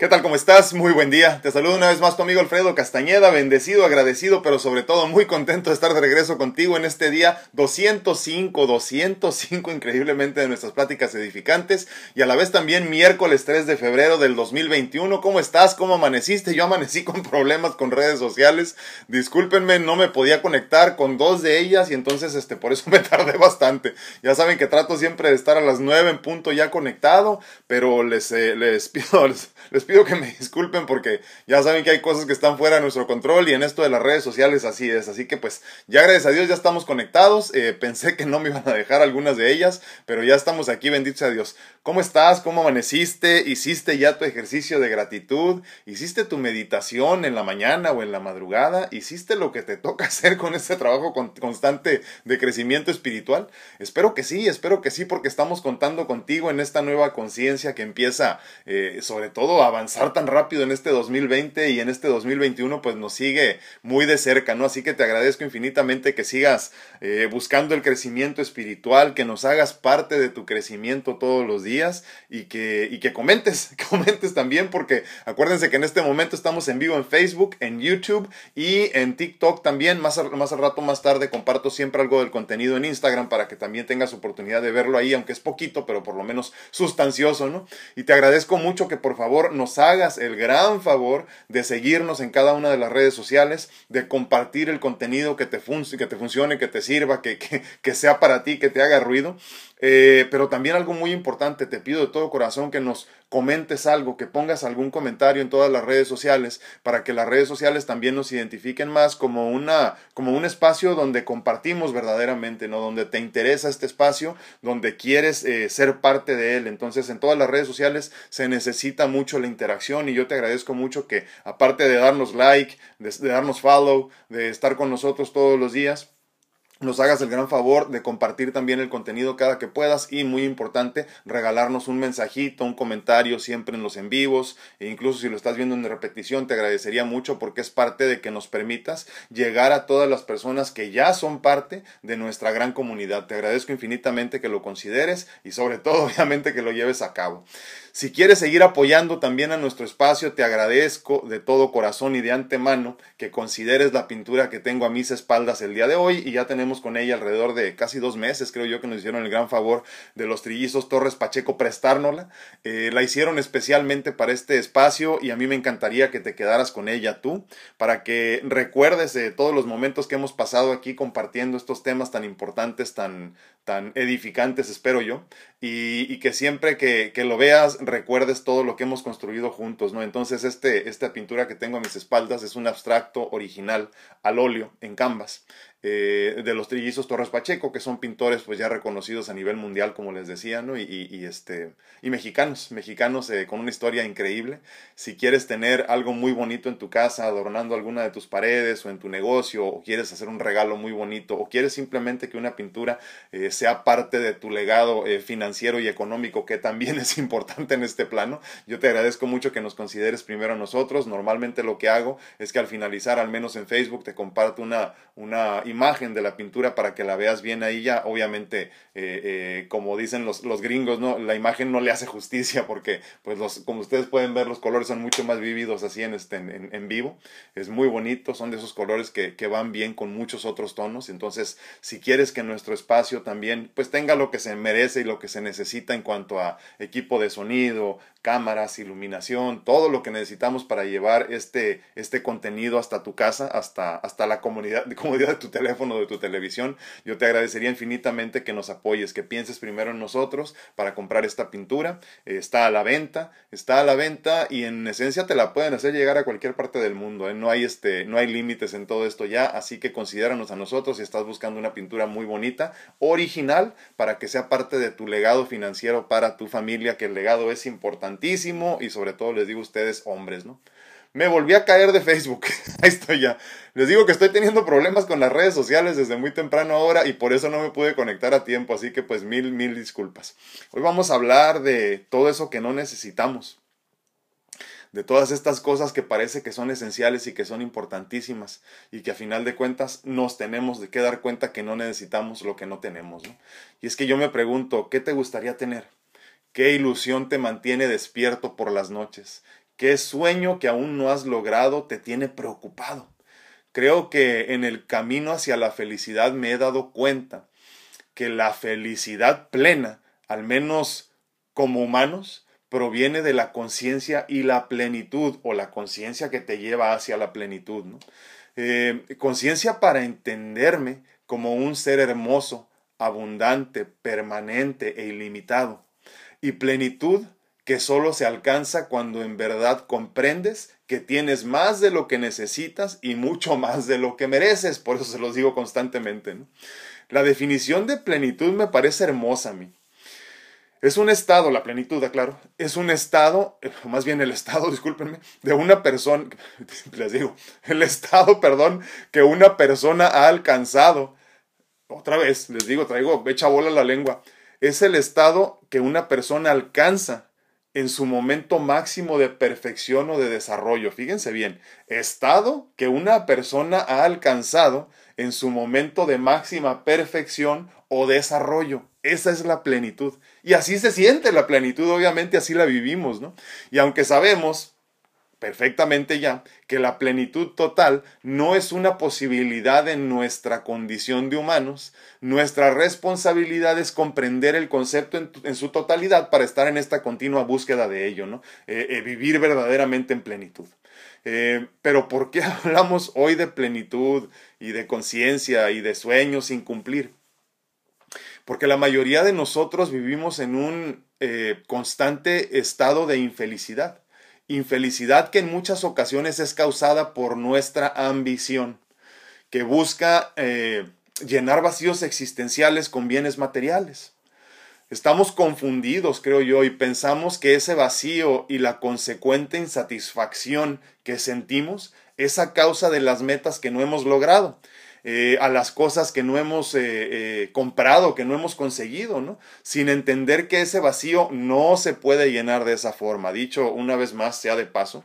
¿Qué tal? ¿Cómo estás? Muy buen día. Te saludo una vez más tu amigo Alfredo Castañeda, bendecido, agradecido, pero sobre todo muy contento de estar de regreso contigo en este día 205, 205 increíblemente de nuestras pláticas edificantes y a la vez también miércoles 3 de febrero del 2021. ¿Cómo estás? ¿Cómo amaneciste? Yo amanecí con problemas con redes sociales. Discúlpenme, no me podía conectar con dos de ellas y entonces este por eso me tardé bastante. Ya saben que trato siempre de estar a las 9 en punto ya conectado, pero les, eh, les pido pido que me disculpen porque ya saben que hay cosas que están fuera de nuestro control y en esto de las redes sociales así es. Así que pues ya gracias a Dios ya estamos conectados. Eh, pensé que no me iban a dejar algunas de ellas, pero ya estamos aquí, bendito sea Dios. ¿Cómo estás? ¿Cómo amaneciste? ¿Hiciste ya tu ejercicio de gratitud? ¿Hiciste tu meditación en la mañana o en la madrugada? ¿Hiciste lo que te toca hacer con este trabajo constante de crecimiento espiritual? Espero que sí, espero que sí, porque estamos contando contigo en esta nueva conciencia que empieza eh, sobre todo a avanzar tan rápido en este 2020 y en este 2021 pues nos sigue muy de cerca, ¿no? Así que te agradezco infinitamente que sigas eh, buscando el crecimiento espiritual, que nos hagas parte de tu crecimiento todos los días y que, y que comentes, comentes también porque acuérdense que en este momento estamos en vivo en Facebook, en YouTube y en TikTok también. Más, más al rato, más tarde comparto siempre algo del contenido en Instagram para que también tengas oportunidad de verlo ahí, aunque es poquito, pero por lo menos sustancioso, ¿no? Y te agradezco mucho que por favor nos hagas el gran favor de seguirnos en cada una de las redes sociales, de compartir el contenido que te, que te funcione, que te sirva, que, sea para ti, que te haga ruido. Eh, pero también algo muy importante, te pido de todo corazón que nos comentes algo, que pongas algún comentario en todas las redes sociales para que las redes sociales también nos identifiquen más como una como un espacio donde compartimos verdaderamente, no donde te interesa este espacio, donde quieres eh, ser parte de él. Entonces, en todas las redes sociales se necesita mucho la interacción y yo te agradezco mucho que aparte de darnos like, de darnos follow, de estar con nosotros todos los días, nos hagas el gran favor de compartir también el contenido cada que puedas y muy importante regalarnos un mensajito, un comentario siempre en los en vivos e incluso si lo estás viendo en repetición te agradecería mucho porque es parte de que nos permitas llegar a todas las personas que ya son parte de nuestra gran comunidad. Te agradezco infinitamente que lo consideres y sobre todo obviamente que lo lleves a cabo. Si quieres seguir apoyando también a nuestro espacio, te agradezco de todo corazón y de antemano que consideres la pintura que tengo a mis espaldas el día de hoy y ya tenemos con ella alrededor de casi dos meses, creo yo que nos hicieron el gran favor de los trillizos Torres Pacheco prestárnosla. Eh, la hicieron especialmente para este espacio y a mí me encantaría que te quedaras con ella tú para que recuerdes de todos los momentos que hemos pasado aquí compartiendo estos temas tan importantes, tan, tan edificantes, espero yo, y, que siempre que, que lo veas recuerdes todo lo que hemos construido juntos, ¿no? Entonces, este, esta pintura que tengo a mis espaldas es un abstracto original al óleo en canvas. Eh, de los trillizos Torres Pacheco, que son pintores pues ya reconocidos a nivel mundial, como les decía, ¿no? Y, este, y mexicanos, mexicanos eh, con una historia increíble. Si quieres tener algo muy bonito en tu casa, adornando alguna de tus paredes o en tu negocio, o quieres hacer un regalo muy bonito, o quieres simplemente que una pintura eh, sea parte de tu legado financiero y económico, que también es importante en este plano, yo te agradezco mucho que nos consideres primero a nosotros. Normalmente lo que hago es que al finalizar, al menos en Facebook, te comparto una, una imagen de la pintura para que la veas bien ahí ya. Obviamente, eh, eh, como dicen los, los, gringos, ¿no? la imagen no le hace justicia porque, pues, los, como ustedes pueden ver, los colores son mucho más vividos así en, este, en, en vivo. Es muy bonito, son de esos colores que, que van bien con muchos otros tonos. Entonces, si quieres que nuestro espacio también, pues, tenga lo que se merece y lo que se necesita en cuanto a equipo de sonido, cámaras, iluminación, todo lo que necesitamos para llevar este, este contenido hasta tu casa, hasta, hasta la comunidad, comodidad de tu de tu televisión. Yo te agradecería infinitamente que nos apoyes, que pienses primero en nosotros para comprar esta pintura. está a la venta, está a la venta y en esencia te la pueden hacer llegar a cualquier parte del mundo. ¿eh? No hay este, no hay límites en todo esto ya, así que considéranos a nosotros si estás buscando una pintura muy bonita, original, para que sea parte de tu legado financiero para tu familia, que el legado es importantísimo y sobre todo les digo a ustedes hombres, ¿no? Me volví a caer de Facebook. Ahí estoy ya. Les digo que estoy teniendo problemas con las redes sociales desde muy temprano ahora y por eso no me pude conectar a tiempo. Así que pues mil, mil disculpas. Hoy vamos a hablar de todo eso que no necesitamos. De todas estas cosas que parece que son esenciales y que son importantísimas y que a final de cuentas nos tenemos de que dar cuenta que no necesitamos lo que no tenemos. Y es que yo me pregunto, ¿qué te gustaría tener? ¿Qué ilusión te mantiene despierto por las noches? ¿Qué sueño que aún no has logrado te tiene preocupado? Creo que en el camino hacia la felicidad me he dado cuenta que la felicidad plena, al menos como humanos, proviene de la conciencia y la plenitud, o la conciencia que te lleva hacia la plenitud. Eh, conciencia para entenderme como un ser hermoso, abundante, permanente e ilimitado. Y plenitud que solo se alcanza cuando en verdad comprendes que tienes más de lo que necesitas y mucho más de lo que mereces. Por eso se los digo constantemente. La definición de plenitud me parece hermosa a mí. Es un estado, la plenitud, claro, es un estado, eh, más bien el estado, discúlpenme, de una persona, les digo, el estado, perdón, que una persona ha alcanzado. Otra vez, les digo, traigo, echa bola la lengua. Es el estado que una persona alcanza en su momento máximo de perfección o de desarrollo. Fíjense bien, estado que una persona ha alcanzado en su momento de máxima perfección o desarrollo. Esa es la plenitud. Y así se siente la plenitud, obviamente así la vivimos, ¿no? Y aunque sabemos perfectamente ya que la plenitud total no es una posibilidad en nuestra condición de humanos, nuestra responsabilidad es comprender el concepto en, su totalidad para estar en esta continua búsqueda de ello, ¿no? Eh, eh, vivir verdaderamente en plenitud. Eh, pero ¿por qué hablamos hoy de plenitud y de conciencia y de sueños sin cumplir? Porque la mayoría de nosotros vivimos en un constante estado de infelicidad. Infelicidad que en muchas ocasiones es causada por nuestra ambición, que busca eh, llenar vacíos existenciales con bienes materiales. Estamos confundidos, creo yo, y pensamos que ese vacío y la consecuente insatisfacción que sentimos es a causa de las metas que no hemos logrado. Eh, a las cosas que no hemos eh, eh, comprado, que no hemos conseguido, ¿no? Sin entender que ese vacío no se puede llenar de esa forma. Dicho una vez más, sea de paso,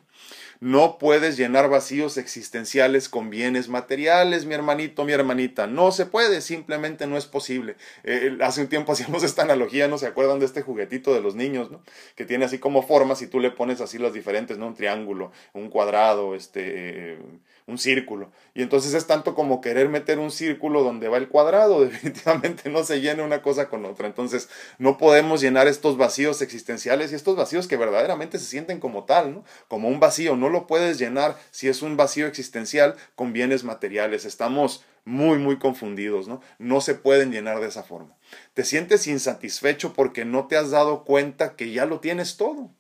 no puedes llenar vacíos existenciales con bienes materiales, mi hermanito, mi hermanita. No se puede, simplemente no es posible. Hace un tiempo hacíamos esta analogía, ¿no se acuerdan de este juguetito de los niños, ¿no? Que tiene así como formas y tú le pones así las diferentes, ¿no? Un triángulo, un cuadrado, este, un círculo. Y entonces es tanto como querer meter un círculo donde va el cuadrado. Definitivamente no se llena una cosa con otra. Entonces no podemos llenar estos vacíos existenciales y estos vacíos que verdaderamente se sienten como tal, ¿no? Como un vacío, no lo puedes llenar si es un vacío existencial con bienes materiales. Estamos muy, muy confundidos, ¿no? No se pueden llenar de esa forma. Te sientes insatisfecho porque no te has dado cuenta que ya lo tienes todo.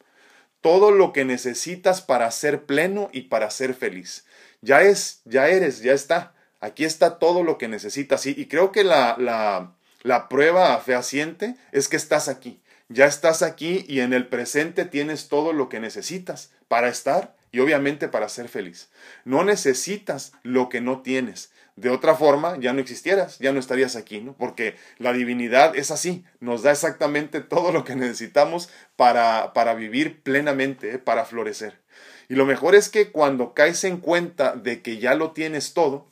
Todo lo que necesitas para ser pleno y para ser feliz. Ya es, ya eres, ya está. Aquí está todo lo que necesitas. Y, y creo que la, la, la prueba fehaciente es que estás aquí. Ya estás aquí y en el presente tienes todo lo que necesitas para estar y obviamente para ser feliz. No necesitas lo que no tienes. De otra forma, ya no existieras, ya no estarías aquí, ¿no? Porque la divinidad es así, nos da exactamente todo lo que necesitamos para, para vivir plenamente, ¿eh? para florecer. Y lo mejor es que cuando caes en cuenta de que ya lo tienes todo,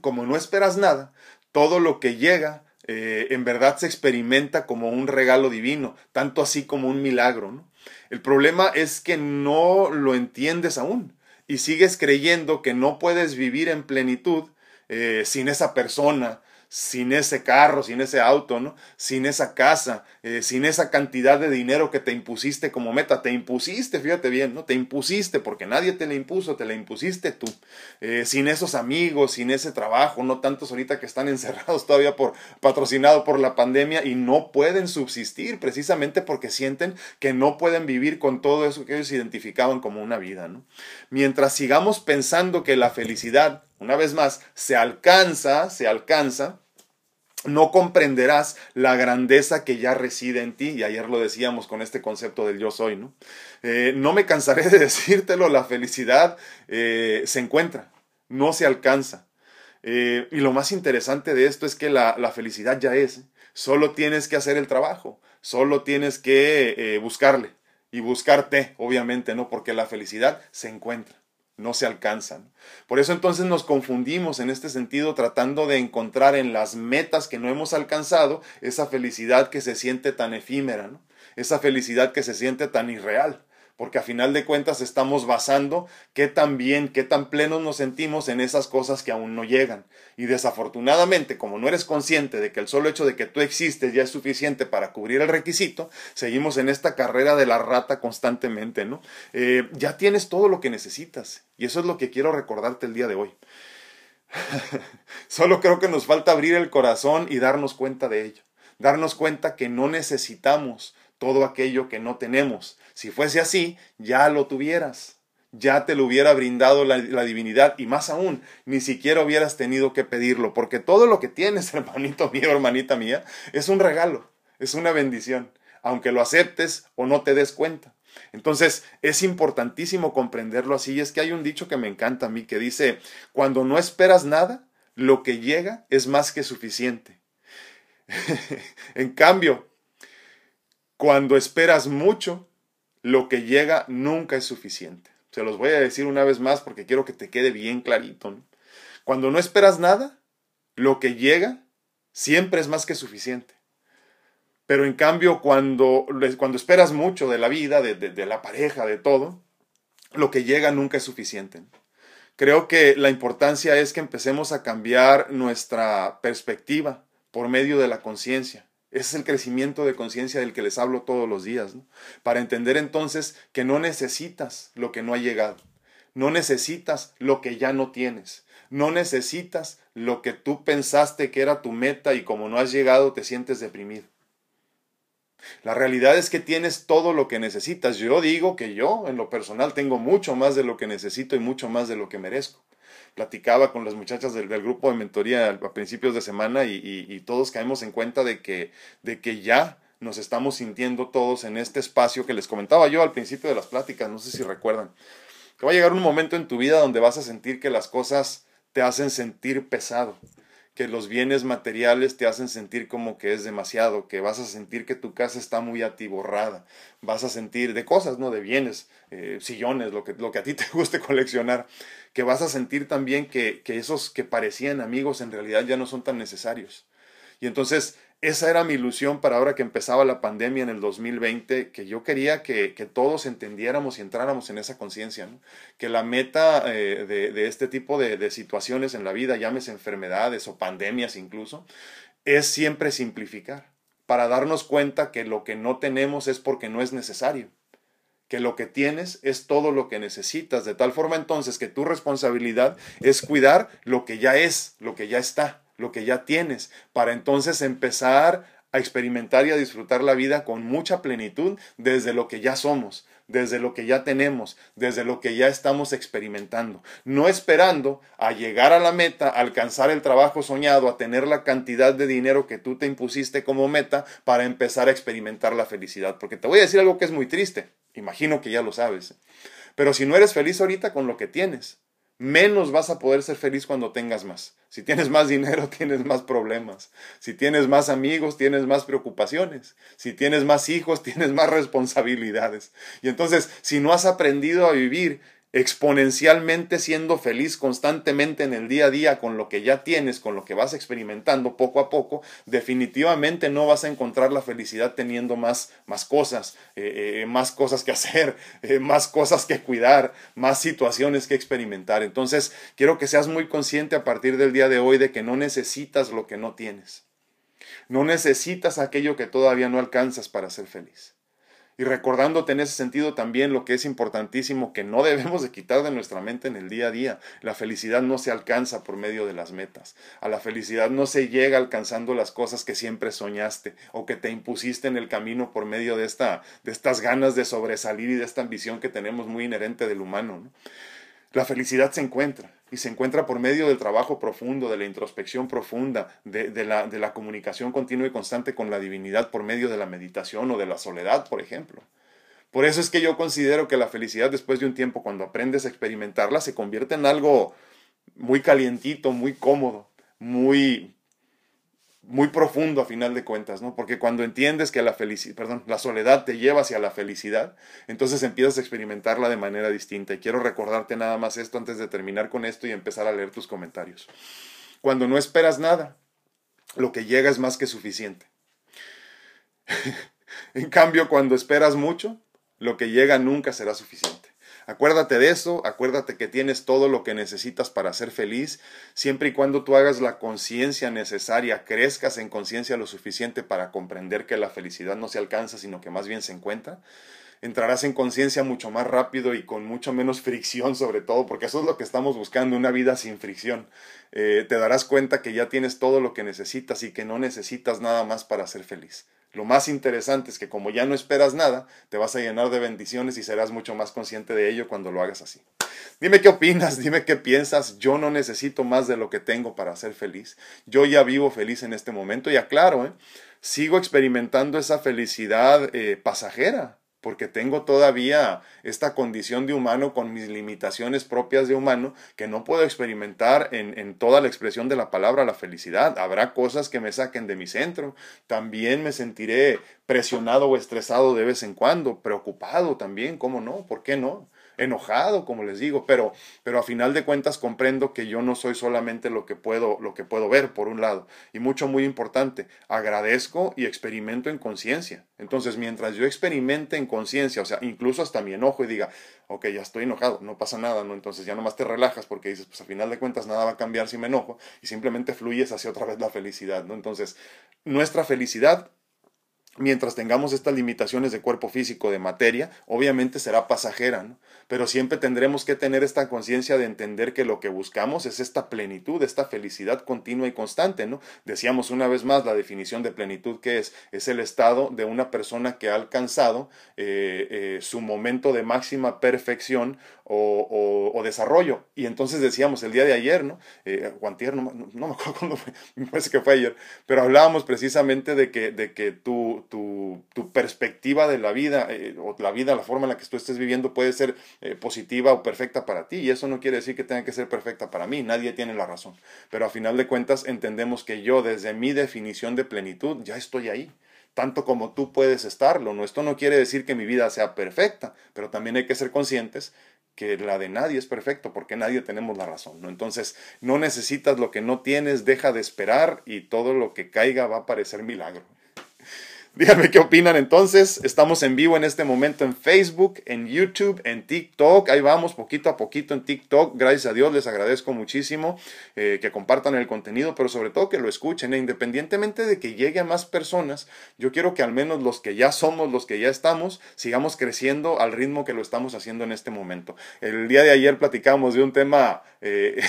como no esperas nada, todo lo que llega eh, en verdad se experimenta como un regalo divino, tanto así como un milagro. El problema es que no lo entiendes aún y sigues creyendo que no puedes vivir en plenitud eh, sin esa persona, sin ese carro, sin ese auto, ¿no? Sin esa casa, eh, sin esa cantidad de dinero que te impusiste como meta. Te impusiste, fíjate bien, ¿no? Te impusiste porque nadie te la impuso, te la impusiste tú. Eh, sin esos amigos, sin ese trabajo, no tantos ahorita que están encerrados todavía por patrocinado por la pandemia y no pueden subsistir precisamente porque sienten que no pueden vivir con todo eso que ellos identificaban como una vida, ¿no? Mientras sigamos pensando que la felicidad una vez más, se alcanza, se alcanza, no comprenderás la grandeza que ya reside en ti. Y ayer lo decíamos con este concepto del yo soy, ¿no? Eh, no me cansaré de decírtelo, la felicidad eh, se encuentra, no se alcanza. Eh, y lo más interesante de esto es que la, la, felicidad ya es. Solo tienes que hacer el trabajo, solo tienes que buscarle y buscarte, obviamente, ¿no? Porque la felicidad se encuentra no se alcanzan. Por eso entonces nos confundimos en este sentido tratando de encontrar en las metas que no hemos alcanzado esa felicidad que se siente tan efímera, esa felicidad que se siente tan irreal. Porque a final de cuentas estamos basando qué tan bien, qué tan plenos nos sentimos en esas cosas que aún no llegan. Y desafortunadamente, como no eres consciente de que el solo hecho de que tú existes ya es suficiente para cubrir el requisito, seguimos en esta carrera de la rata constantemente, ¿no? Eh, ya tienes todo lo que necesitas. Y eso es lo que quiero recordarte el día de hoy. Solo creo que nos falta abrir el corazón y darnos cuenta de ello. Darnos cuenta que no necesitamos todo aquello que no tenemos. Si fuese así, ya lo tuvieras, ya te lo hubiera brindado la, divinidad y más aún, ni siquiera hubieras tenido que pedirlo, porque todo lo que tienes, hermanito mío, hermanita mía, es un regalo, es una bendición, aunque lo aceptes o no te des cuenta. Entonces es importantísimo comprenderlo así. Y es que hay un dicho que me encanta a mí que dice, cuando no esperas nada, lo que llega es más que suficiente. en cambio, cuando esperas mucho, lo que llega nunca es suficiente. Se los voy a decir una vez más porque quiero que te quede bien clarito. Cuando no esperas nada, lo que llega siempre es más que suficiente. Pero en cambio, cuando, cuando esperas mucho de la vida, de, de la pareja, de todo, lo que llega nunca es suficiente. Creo que la importancia es que empecemos a cambiar nuestra perspectiva por medio de la conciencia. Ese es el crecimiento de conciencia del que les hablo todos los días, para entender entonces que no necesitas lo que no ha llegado, no necesitas lo que ya no tienes, no necesitas lo que tú pensaste que era tu meta y como no has llegado te sientes deprimido. La realidad es que tienes todo lo que necesitas. Yo digo que yo, en lo personal, tengo mucho más de lo que necesito y mucho más de lo que merezco platicaba con las muchachas del, grupo de mentoría a principios de semana y, todos caemos en cuenta de que, de que ya nos estamos sintiendo todos en este espacio que les comentaba yo al principio de las pláticas, no sé si recuerdan, que va a llegar un momento en tu vida donde vas a sentir que las cosas te hacen sentir pesado, que los bienes materiales te hacen sentir como que es demasiado, que vas a sentir que tu casa está muy atiborrada, vas a sentir de cosas, ¿no? De bienes, eh, sillones, lo que, lo que a ti te guste coleccionar, que vas a sentir también que, que esos que parecían amigos en realidad ya no son tan necesarios. Y entonces esa era mi ilusión para ahora que empezaba la pandemia en el 2020, que yo quería que, todos entendiéramos y entráramos en esa conciencia, que la meta eh, de, este tipo de, de, situaciones en la vida, llámese enfermedades o pandemias incluso, es siempre simplificar, para darnos cuenta que lo que no tenemos es porque no es necesario que lo que tienes es todo lo que necesitas, de tal forma entonces que tu responsabilidad es cuidar lo que ya es, lo que ya está lo que ya tienes, para entonces empezar a experimentar y a disfrutar la vida con mucha plenitud desde lo que ya somos, desde lo que ya tenemos, desde lo que ya estamos experimentando, no esperando a llegar a la meta, a alcanzar el trabajo soñado, a tener la cantidad de dinero que tú te impusiste como meta para empezar a experimentar la felicidad. Porque te voy a decir algo que es muy triste, imagino que ya lo sabes, pero si no eres feliz ahorita con lo que tienes, menos vas a poder ser feliz cuando tengas más. Si tienes más dinero, tienes más problemas. Si tienes más amigos, tienes más preocupaciones. Si tienes más hijos, tienes más responsabilidades. Y entonces, si no has aprendido a vivir exponencialmente siendo feliz constantemente en el día a día con lo que ya tienes, con lo que vas experimentando poco a poco, definitivamente no vas a encontrar la felicidad teniendo más, más cosas, eh, eh, más cosas que hacer, eh, más cosas que cuidar, más situaciones que experimentar. Entonces, quiero que seas muy consciente a partir del día de hoy de que no necesitas lo que no tienes. No necesitas aquello que todavía no alcanzas para ser feliz y recordándote en ese sentido también lo que es importantísimo que no debemos de quitar de nuestra mente en el día a día. La felicidad no se alcanza por medio de las metas. A la felicidad no se llega alcanzando las cosas que siempre soñaste o que te impusiste en el camino por medio de, esta, de estas ganas de sobresalir y de esta ambición que tenemos muy inherente del humano. La felicidad se encuentra y se encuentra por medio del trabajo profundo, de la introspección profunda, de, la, de, la, comunicación continua y constante con la divinidad por medio de la meditación o de la soledad, por ejemplo. Por eso es que yo considero que la felicidad después de un tiempo, cuando aprendes a experimentarla, se convierte en algo muy calientito, muy cómodo, muy muy profundo a final de cuentas, ¿no? Porque cuando entiendes que la felicidad, perdón, la soledad te lleva hacia la felicidad, entonces empiezas a experimentarla de manera distinta. Y quiero recordarte nada más esto antes de terminar con esto y empezar a leer tus comentarios. Cuando no esperas nada, lo que llega es más que suficiente. en cambio, cuando esperas mucho, lo que llega nunca será suficiente. Acuérdate de eso, acuérdate que tienes todo lo que necesitas para ser feliz, siempre y cuando tú hagas la conciencia necesaria, crezcas en conciencia lo suficiente para comprender que la felicidad no se alcanza, sino que más bien se encuentra entrarás en conciencia mucho más rápido y con mucho menos fricción sobre todo, porque eso es lo que estamos buscando, una vida sin fricción. Eh, te darás cuenta que ya tienes todo lo que necesitas y que no necesitas nada más para ser feliz. Lo más interesante es que como ya no esperas nada, te vas a llenar de bendiciones y serás mucho más consciente de ello cuando lo hagas así. Dime qué opinas, dime qué piensas. Yo no necesito más de lo que tengo para ser feliz. Yo ya vivo feliz en este momento y aclaro, ¿eh? sigo experimentando esa felicidad eh, pasajera porque tengo todavía esta condición de humano con mis limitaciones propias de humano que no puedo experimentar en, toda la expresión de la palabra la felicidad. Habrá cosas que me saquen de mi centro. También me sentiré presionado o estresado de vez en cuando, preocupado también, ¿cómo no? ¿Por qué no? Enojado, como les digo, pero, pero a final de cuentas comprendo que yo no soy solamente lo que puedo, lo que puedo ver, por un lado. Y mucho, muy importante, agradezco y experimento en conciencia. Entonces, mientras yo experimente en conciencia, o sea, incluso hasta mi enojo y diga, ok, ya estoy enojado, no pasa nada, ¿no? Entonces ya nomás te relajas porque dices, pues a final de cuentas nada va a cambiar si me enojo y simplemente fluyes hacia otra vez la felicidad, ¿no? Entonces, nuestra felicidad mientras tengamos estas limitaciones de cuerpo físico, de materia, obviamente será pasajera, ¿no? pero siempre tendremos que tener esta conciencia de entender que lo que buscamos es esta plenitud, esta felicidad continua y constante, ¿no? Decíamos una vez más la definición de plenitud que es, es el estado de una persona que ha alcanzado eh, eh, su momento de máxima perfección o, desarrollo. Y entonces decíamos el día de ayer, ¿no? Eh, no, no, me acuerdo cuándo fue, me parece que fue ayer, pero hablábamos precisamente de que, de que tu, tu, tu perspectiva de la vida, eh, o la vida, la forma en la que tú estés viviendo puede ser eh, positiva o perfecta para ti. Y eso no quiere decir que tenga que ser perfecta para mí, nadie tiene la razón. Pero a final de cuentas entendemos que yo desde mi definición de plenitud ya estoy ahí tanto como tú puedes estarlo. ¿no? Esto no quiere decir que mi vida sea perfecta, pero también hay que ser conscientes que la de nadie es perfecto, porque nadie tenemos la razón, ¿no? Entonces, no necesitas lo que no tienes, deja de esperar y todo lo que caiga va a parecer milagro. Díganme qué opinan entonces. Estamos en vivo en este momento en Facebook, en YouTube, en TikTok. Ahí vamos poquito a poquito en TikTok. Gracias a Dios les agradezco muchísimo eh, que compartan el contenido, pero sobre todo que lo escuchen. E independientemente de que llegue a más personas, yo quiero que al menos los que ya somos, los que ya estamos, sigamos creciendo al ritmo que lo estamos haciendo en este momento. El día de ayer platicamos de un tema eh,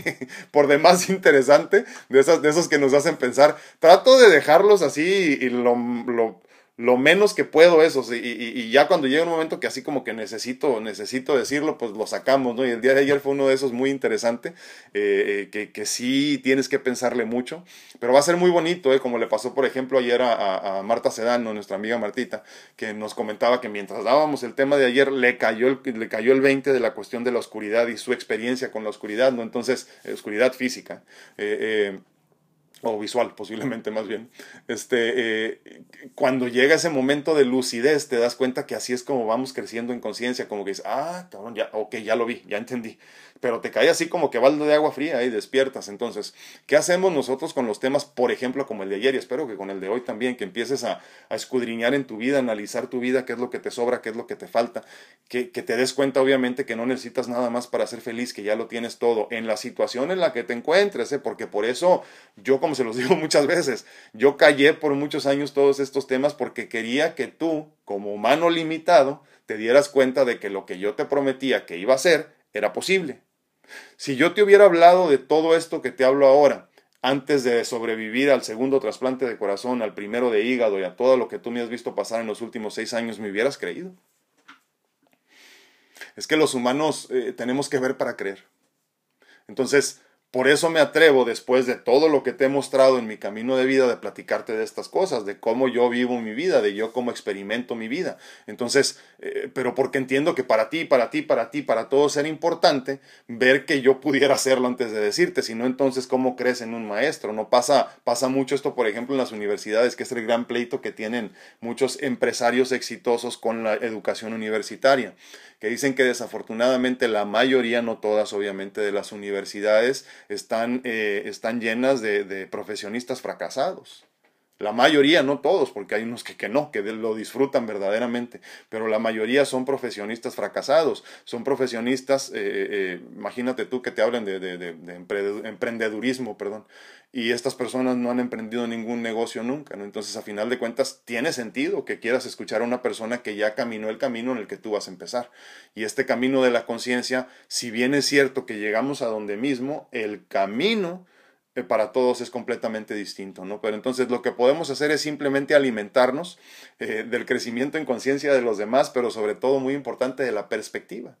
por demás interesante, de, esas, de esos que nos hacen pensar. Trato de dejarlos así y lo lo, lo menos que puedo eso, y, y, ya cuando llega un momento que así como que necesito, necesito decirlo, pues lo sacamos, ¿no? Y el día de ayer fue uno de esos muy interesante, eh, eh, que, que, sí tienes que pensarle mucho, pero va a ser muy bonito, ¿eh? Como le pasó, por ejemplo, ayer a, a, Marta Sedano, nuestra amiga Martita, que nos comentaba que mientras dábamos el tema de ayer, le cayó el, le cayó el 20 de la cuestión de la oscuridad y su experiencia con la oscuridad, ¿no? Entonces, oscuridad física. eh, o visual posiblemente más bien, este, eh, cuando llega ese momento de lucidez te das cuenta que así es como vamos creciendo en conciencia, como que dices, ah, cabrón, ya, ok, ya lo vi, ya entendí, pero te cae así como que balde de agua fría y despiertas. Entonces, ¿qué hacemos nosotros con los temas, por ejemplo, como el de ayer y espero que con el de hoy también, que empieces a, a escudriñar en tu vida, analizar tu vida, qué es lo que te sobra, qué es lo que te falta, que, que te des cuenta obviamente que no necesitas nada más para ser feliz, que ya lo tienes todo en la situación en la que te encuentres, ¿eh? porque por eso yo, como se los digo muchas veces, yo callé por muchos años todos estos temas porque quería que tú, como humano limitado, te dieras cuenta de que lo que yo te prometía que iba a hacer era posible si yo te hubiera hablado de todo esto que te hablo ahora, antes de sobrevivir al segundo trasplante de corazón, al primero de hígado y a todo lo que tú me has visto pasar en los últimos seis años, ¿me hubieras creído? Es que los humanos eh, tenemos que ver para creer. Entonces, por eso me atrevo, después de todo lo que te he mostrado en mi camino de vida, de platicarte de estas cosas, de cómo yo vivo mi vida, de yo cómo experimento mi vida. Entonces, eh, pero porque entiendo que para ti, para ti, para ti, para todos era importante ver que yo pudiera hacerlo antes de decirte, si no, entonces, ¿cómo crees en un maestro? No pasa, pasa mucho esto, por ejemplo, en las universidades, que es el gran pleito que tienen muchos empresarios exitosos con la educación universitaria que dicen que desafortunadamente la mayoría, no todas obviamente, de las universidades están, eh, están llenas de, de profesionistas fracasados. La mayoría, no todos, porque hay unos que, que no, que lo disfrutan verdaderamente, pero la mayoría son profesionistas fracasados, son profesionistas, eh, eh, eh, imagínate tú que te hablen de, de, de, emprendedurismo, perdón, y estas personas no han emprendido ningún negocio nunca, ¿no? Entonces, a final de cuentas, tiene sentido que quieras escuchar a una persona que ya caminó el camino en el que tú vas a empezar. Y este camino de la conciencia, si bien es cierto que llegamos a donde mismo, el camino para todos es completamente distinto, ¿no? Pero entonces lo que podemos hacer es simplemente alimentarnos eh, del crecimiento en conciencia de los demás, pero sobre todo muy importante de la perspectiva.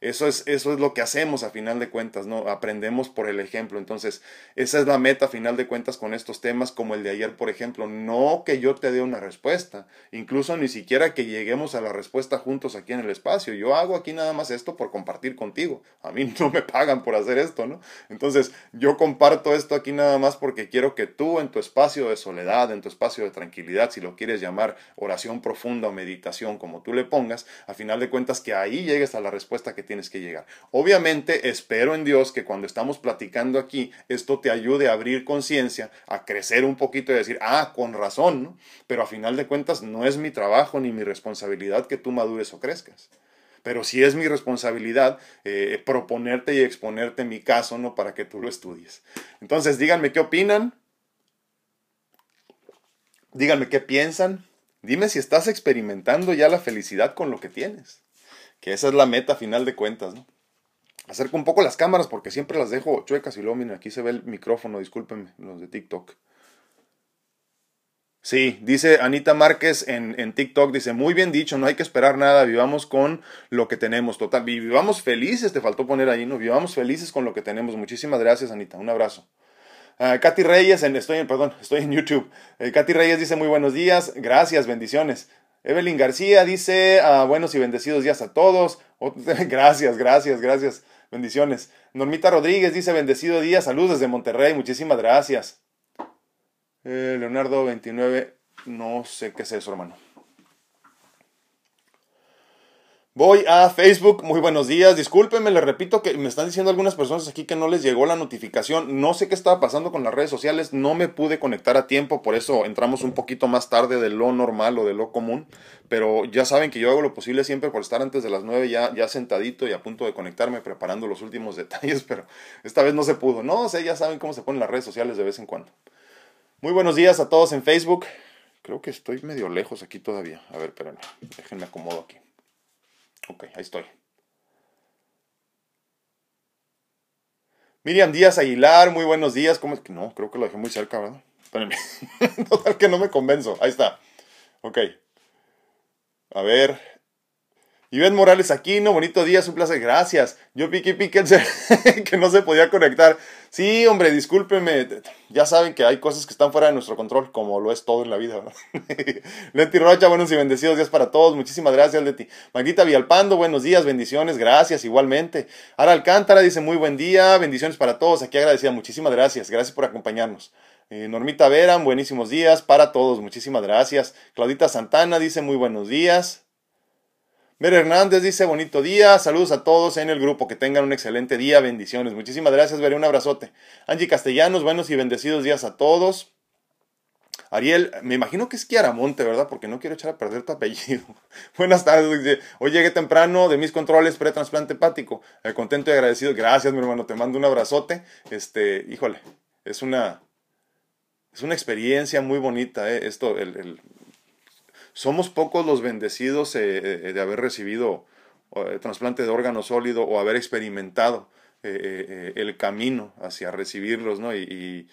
Eso es, eso es lo que hacemos a final de cuentas, ¿no? Aprendemos por el ejemplo. Entonces, esa es la meta a final de cuentas con estos temas como el de ayer, por ejemplo. No que yo te dé una respuesta, incluso ni siquiera que lleguemos a la respuesta juntos aquí en el espacio. Yo hago aquí nada más esto por compartir contigo. A mí no me pagan por hacer esto, ¿no? Entonces, yo comparto esto aquí nada más porque quiero que tú en tu espacio de soledad, en tu espacio de tranquilidad, si lo quieres llamar oración profunda o meditación, como tú le pongas, a final de cuentas que ahí llegues a la respuesta que tienes que llegar. Obviamente espero en Dios que cuando estamos platicando aquí, esto te ayude a abrir conciencia, a crecer un poquito y decir, ah, con razón, ¿no? Pero a final de cuentas no es mi trabajo ni mi responsabilidad que tú madures o crezcas pero sí es mi responsabilidad eh, proponerte y exponerte mi caso, ¿no? Para que tú lo estudies. Entonces, díganme qué opinan. Díganme qué piensan. Dime si estás experimentando ya la felicidad con lo que tienes que esa es la meta final de cuentas, ¿no? Acerco un poco las cámaras porque siempre las dejo chuecas y luego aquí se ve el micrófono, discúlpenme, los de TikTok. Sí, dice Anita Márquez en, en, TikTok, dice, muy bien dicho, no hay que esperar nada, vivamos con lo que tenemos, total, vivamos felices, te faltó poner ahí, ¿no? Vivamos felices con lo que tenemos. Muchísimas gracias, Anita, un abrazo. Uh, Katy Reyes, estoy en, perdón, estoy en YouTube. Eh, Katy Reyes dice, muy buenos días, gracias, bendiciones. Evelyn García dice, ah, buenos y bendecidos días a todos. gracias, gracias, gracias. Bendiciones. Normita Rodríguez dice, bendecido día, saludos desde Monterrey, muchísimas gracias. Eh, Leonardo 29, no sé qué es eso, hermano. Voy a Facebook, muy buenos días. Discúlpenme, les repito que me están diciendo algunas personas aquí que no les llegó la notificación. No sé qué estaba pasando con las redes sociales, no me pude conectar a tiempo, por eso entramos un poquito más tarde de lo normal o de lo común. Pero ya saben que yo hago lo posible siempre por estar antes de las 9 ya, ya sentadito y a punto de conectarme preparando los últimos detalles, pero esta vez no se pudo. No sé, ya saben cómo se ponen las redes sociales de vez en cuando. Muy buenos días a todos en Facebook. Creo que estoy medio lejos aquí todavía. A ver, espérenme, déjenme acomodo aquí. Ok, ahí estoy. Miriam Díaz Aguilar, muy buenos días. ¿Cómo es que no? Creo que lo dejé muy cerca, ¿verdad? Espérenme. Total que no me convenzo. Ahí está. Ok. A ver, Iván Morales Aquino, bonito día, es un placer, gracias. Yo piqué piqué que no se podía conectar. Sí, hombre, discúlpeme. Ya saben que hay cosas que están fuera de nuestro control, como lo es todo en la vida. Leti Rocha, buenos y bendecidos días para todos. Muchísimas gracias, Leti. Maguita Villalpando, buenos días, bendiciones, gracias, igualmente. Ara Alcántara dice muy buen día, bendiciones para todos. Aquí agradecida, muchísimas gracias, gracias por acompañarnos. Eh, Normita Vera, buenísimos días para todos, muchísimas gracias. Claudita Santana dice muy buenos días. Ver Hernández dice bonito día, saludos a todos en el grupo, que tengan un excelente día, bendiciones. Muchísimas gracias, Veré, un abrazote. Angie Castellanos, buenos y bendecidos días a todos. Ariel, me imagino que es Kiaramonte, ¿verdad? Porque no quiero echar a perder tu apellido. Buenas tardes. Hoy llegué temprano de mis controles pre-trasplante hepático. Eh, contento y agradecido. Gracias, mi hermano. Te mando un abrazote. Este, híjole, es una, es una experiencia muy bonita, ¿eh? Esto, el, somos pocos los bendecidos eh, eh, de haber recibido eh, trasplante de órgano sólido o haber experimentado el camino hacia recibirlos, ¿no? Y,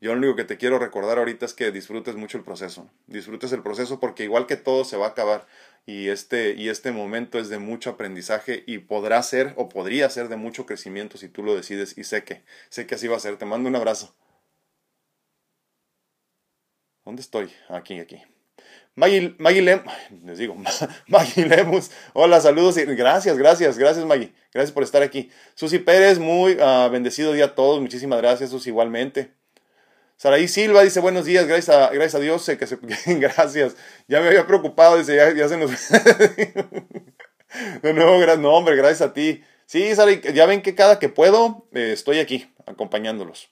yo lo único que te quiero recordar ahorita es que disfrutes mucho el proceso. Disfrutes el proceso porque igual que todo se va a acabar y este, y este momento es de mucho aprendizaje y podrá ser o podría ser de mucho crecimiento si tú lo decides y sé que, sé que así va a ser. Te mando un abrazo. ¿Dónde estoy? Aquí, aquí. Maggie, les digo, Maggie Lemus, hola, saludos gracias, gracias, gracias Maggie, gracias por estar aquí. Susi Pérez, muy uh, bendecido día a todos, muchísimas gracias Susi igualmente. Saraí Silva dice buenos días, gracias a, gracias a Dios, que se, gracias, ya me había preocupado, dice, ya, se nos... de nuevo, gran nombre, gracias a ti. Sí, Saraí, ya ven que cada que puedo eh, estoy aquí acompañándolos.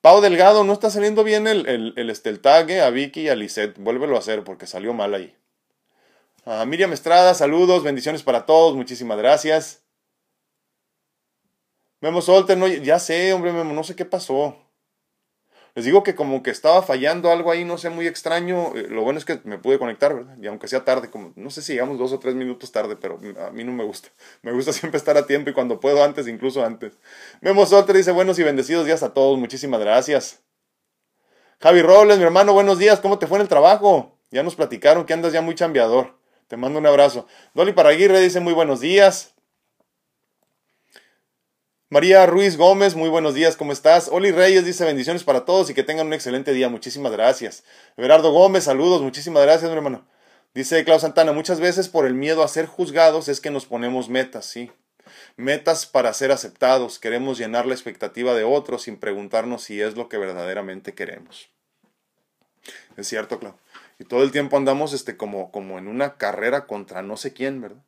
Pau Delgado, no está saliendo bien el, el, el, este, tag eh, a Vicky y a Lisette. Vuélvelo a hacer porque salió mal ahí. A Miriam Estrada, saludos, bendiciones para todos, muchísimas gracias. Memo Solter, no, ya sé, hombre, Memo, no sé qué pasó. Les digo que como que estaba fallando algo ahí, no sé, muy extraño. Eh, lo bueno es que me pude conectar, ¿verdad? Y aunque sea tarde, como no sé si llegamos dos o tres minutos tarde, pero a mí no me gusta. Me gusta siempre estar a tiempo y cuando puedo antes, incluso antes. Memo Solter dice buenos y bendecidos días a todos, muchísimas gracias. Javi Robles, mi hermano, buenos días, ¿cómo te fue en el trabajo? Ya nos platicaron que andas ya muy chambeador. Te mando un abrazo. Dolly Paraguirre dice muy buenos días. María Ruiz Gómez, muy buenos días, ¿cómo estás? Oli Reyes dice bendiciones para todos y que tengan un excelente día, muchísimas gracias. Everardo Gómez, saludos, muchísimas gracias, mi hermano. Dice Klaus Santana, muchas veces por el miedo a ser juzgados es que nos ponemos metas, sí. Metas para ser aceptados, queremos llenar la expectativa de otros sin preguntarnos si es lo que verdaderamente queremos. Es cierto, Klaus. Y todo el tiempo andamos este, como, como en una carrera contra no sé quién, ¿verdad?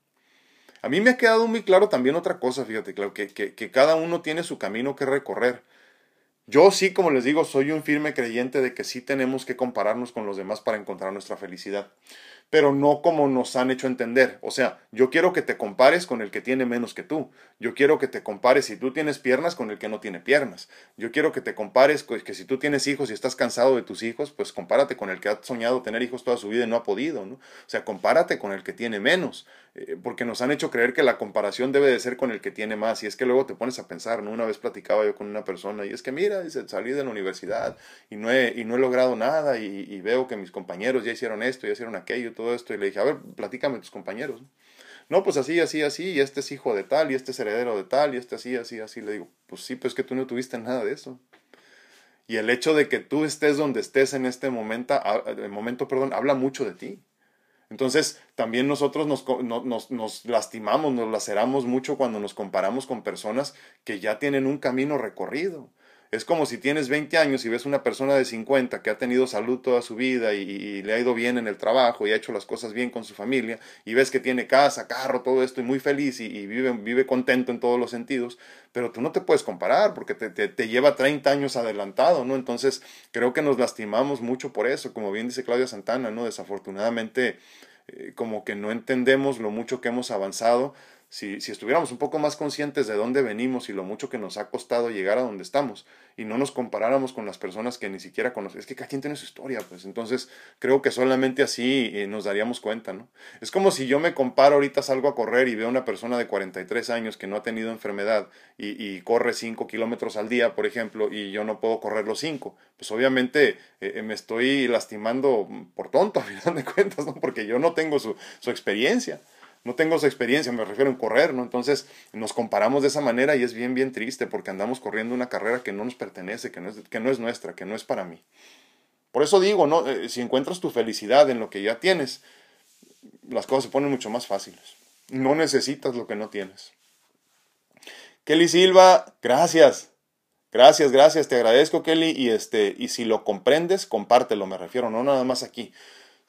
A mí me ha quedado muy claro también otra cosa, fíjate, claro, que, que, que cada uno tiene su camino que recorrer. Yo sí, como les digo, soy un firme creyente de que sí tenemos que compararnos con los demás para encontrar nuestra felicidad pero no como nos han hecho entender. O sea, yo quiero que te compares con el que tiene menos que tú. Yo quiero que te compares si tú tienes piernas con el que no tiene piernas. Yo quiero que te compares que si tú tienes hijos y estás cansado de tus hijos, pues compárate con el que ha soñado tener hijos toda su vida y no ha podido, ¿no? O sea, compárate con el que tiene menos, eh, porque nos han hecho creer que la comparación debe de ser con el que tiene más. Y es que luego te pones a pensar, ¿no? Una vez platicaba yo con una persona y es que mira, dice, salí de la universidad y no he, y no he logrado nada y, y veo que mis compañeros ya hicieron esto, ya hicieron aquello, todo esto, y le dije, a ver, platícame tus compañeros. No, pues así, así, así, y este es hijo de tal, y este es heredero de tal, y este así, así, así. Le digo, pues sí, pues que tú no tuviste nada de eso. Y el hecho de que tú estés donde estés en este momento, momento perdón, habla mucho de ti. Entonces, también nosotros nos, nos, nos, lastimamos, nos laceramos mucho cuando nos comparamos con personas que ya tienen un camino recorrido. Es como si tienes 20 años y ves una persona de 50 que ha tenido salud toda su vida y, le ha ido bien en el trabajo y ha hecho las cosas bien con su familia y ves que tiene casa, carro, todo esto y muy feliz y, vive, contento en todos los sentidos, pero tú no te puedes comparar porque te, te, lleva 30 años adelantado, ¿no? Entonces creo que nos lastimamos mucho por eso, como bien dice Claudia Santana, ¿no? Desafortunadamente eh, como que no entendemos lo mucho que hemos avanzado si, si, estuviéramos un poco más conscientes de dónde venimos y lo mucho que nos ha costado llegar a donde estamos y no nos comparáramos con las personas que ni siquiera conocemos, es que cada quien tiene su historia, pues entonces creo que solamente así eh, nos daríamos cuenta, ¿no? Es como si yo me comparo, ahorita salgo a correr y veo a una persona de 43 años que no ha tenido enfermedad y, corre 5 kilómetros al día, por ejemplo, y yo no puedo correr los 5, pues obviamente eh, eh, me estoy lastimando por tonto, a final de cuentas, ¿no? Porque yo no tengo su, su experiencia no tengo esa experiencia, me refiero en correr, ¿no? Entonces nos comparamos de esa manera y es bien, bien triste porque andamos corriendo una carrera que no nos pertenece, que no es, nuestra, que no es para mí. Por eso digo, ¿no? Eh, si encuentras tu felicidad en lo que ya tienes, las cosas se ponen mucho más fáciles. No necesitas lo que no tienes. Kelly Silva, gracias. Gracias, gracias, te agradezco Kelly y este y si lo comprendes, compártelo, me refiero, no nada más aquí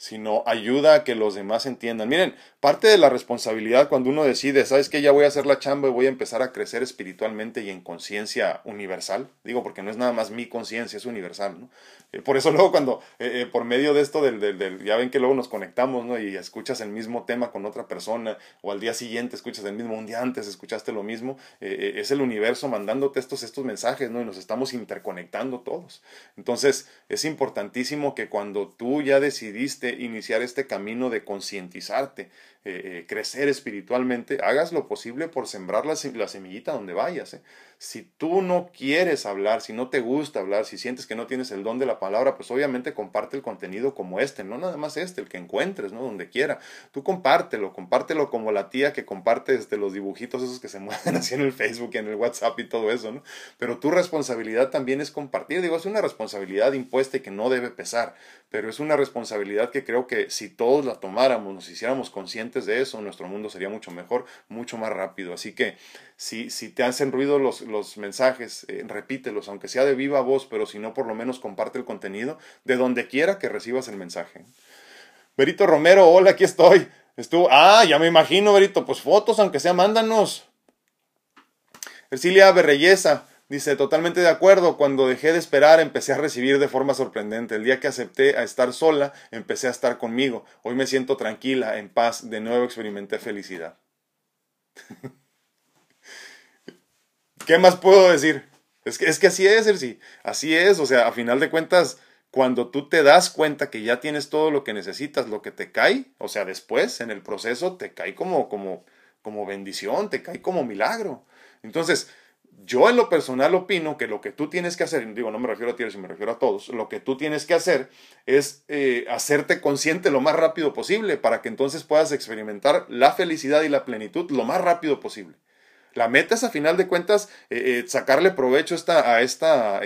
sino ayuda a que los demás entiendan. Miren, parte de la responsabilidad cuando uno decide, ¿sabes qué? Ya voy a hacer la chamba y voy a empezar a crecer espiritualmente y en conciencia universal. Digo, porque no es nada más mi conciencia, es universal, ¿no? Eh, por eso luego cuando, eh, eh, por medio de esto del, del, del, ya ven que luego nos conectamos, ¿no? Y escuchas el mismo tema con otra persona, o al día siguiente escuchas el mismo, un día antes escuchaste lo mismo, es el universo mandándote estos, estos mensajes, ¿no? Y nos estamos interconectando todos. Entonces, es importantísimo que cuando tú ya decidiste iniciar este camino de concientizarte, eh, eh, crecer espiritualmente, hagas lo posible por sembrar la, semillita donde vayas. ¿eh? Si tú no quieres hablar, si no te gusta hablar, si sientes que no tienes el don de la palabra, pues obviamente comparte el contenido como este, no nada más este, el que encuentres, ¿no? Donde quiera. Tú compártelo, compártelo como la tía que comparte este, los dibujitos esos que se mueven así en el Facebook y en el WhatsApp y todo eso, ¿no? Pero tu responsabilidad también es compartir. Digo, es una responsabilidad impuesta y que no debe pesar, pero es una responsabilidad que creo que si todos la tomáramos, nos hiciéramos conscientes de eso, nuestro mundo sería mucho mejor, mucho más rápido. Así que si, si te hacen ruido los, los mensajes, eh, repítelos, aunque sea de viva voz, pero si no, por lo menos comparte el contenido de donde quiera que recibas el mensaje. Berito Romero, hola, aquí estoy. Estuvo, ah, ya me imagino, Berito, pues fotos, aunque sea, mándanos. Ercilia Berreyesa, Dice, totalmente de acuerdo, cuando dejé de esperar empecé a recibir de forma sorprendente. El día que acepté a estar sola, empecé a estar conmigo. Hoy me siento tranquila, en paz, de nuevo experimenté felicidad. ¿Qué más puedo decir? Es que, es que así es, sí, así es, o sea, a final de cuentas, cuando tú te das cuenta que ya tienes todo lo que necesitas, lo que te cae, o sea, después, en el proceso, te cae como, como, como bendición, te cae como milagro. Entonces, yo en lo personal opino que lo que tú tienes que hacer, digo, no me refiero a ti, sino me refiero a todos, lo que tú tienes que hacer es eh, hacerte consciente lo más rápido posible para que entonces puedas experimentar la felicidad y la plenitud lo más rápido posible. La meta es a final de cuentas eh, eh, sacarle provecho esta, a esta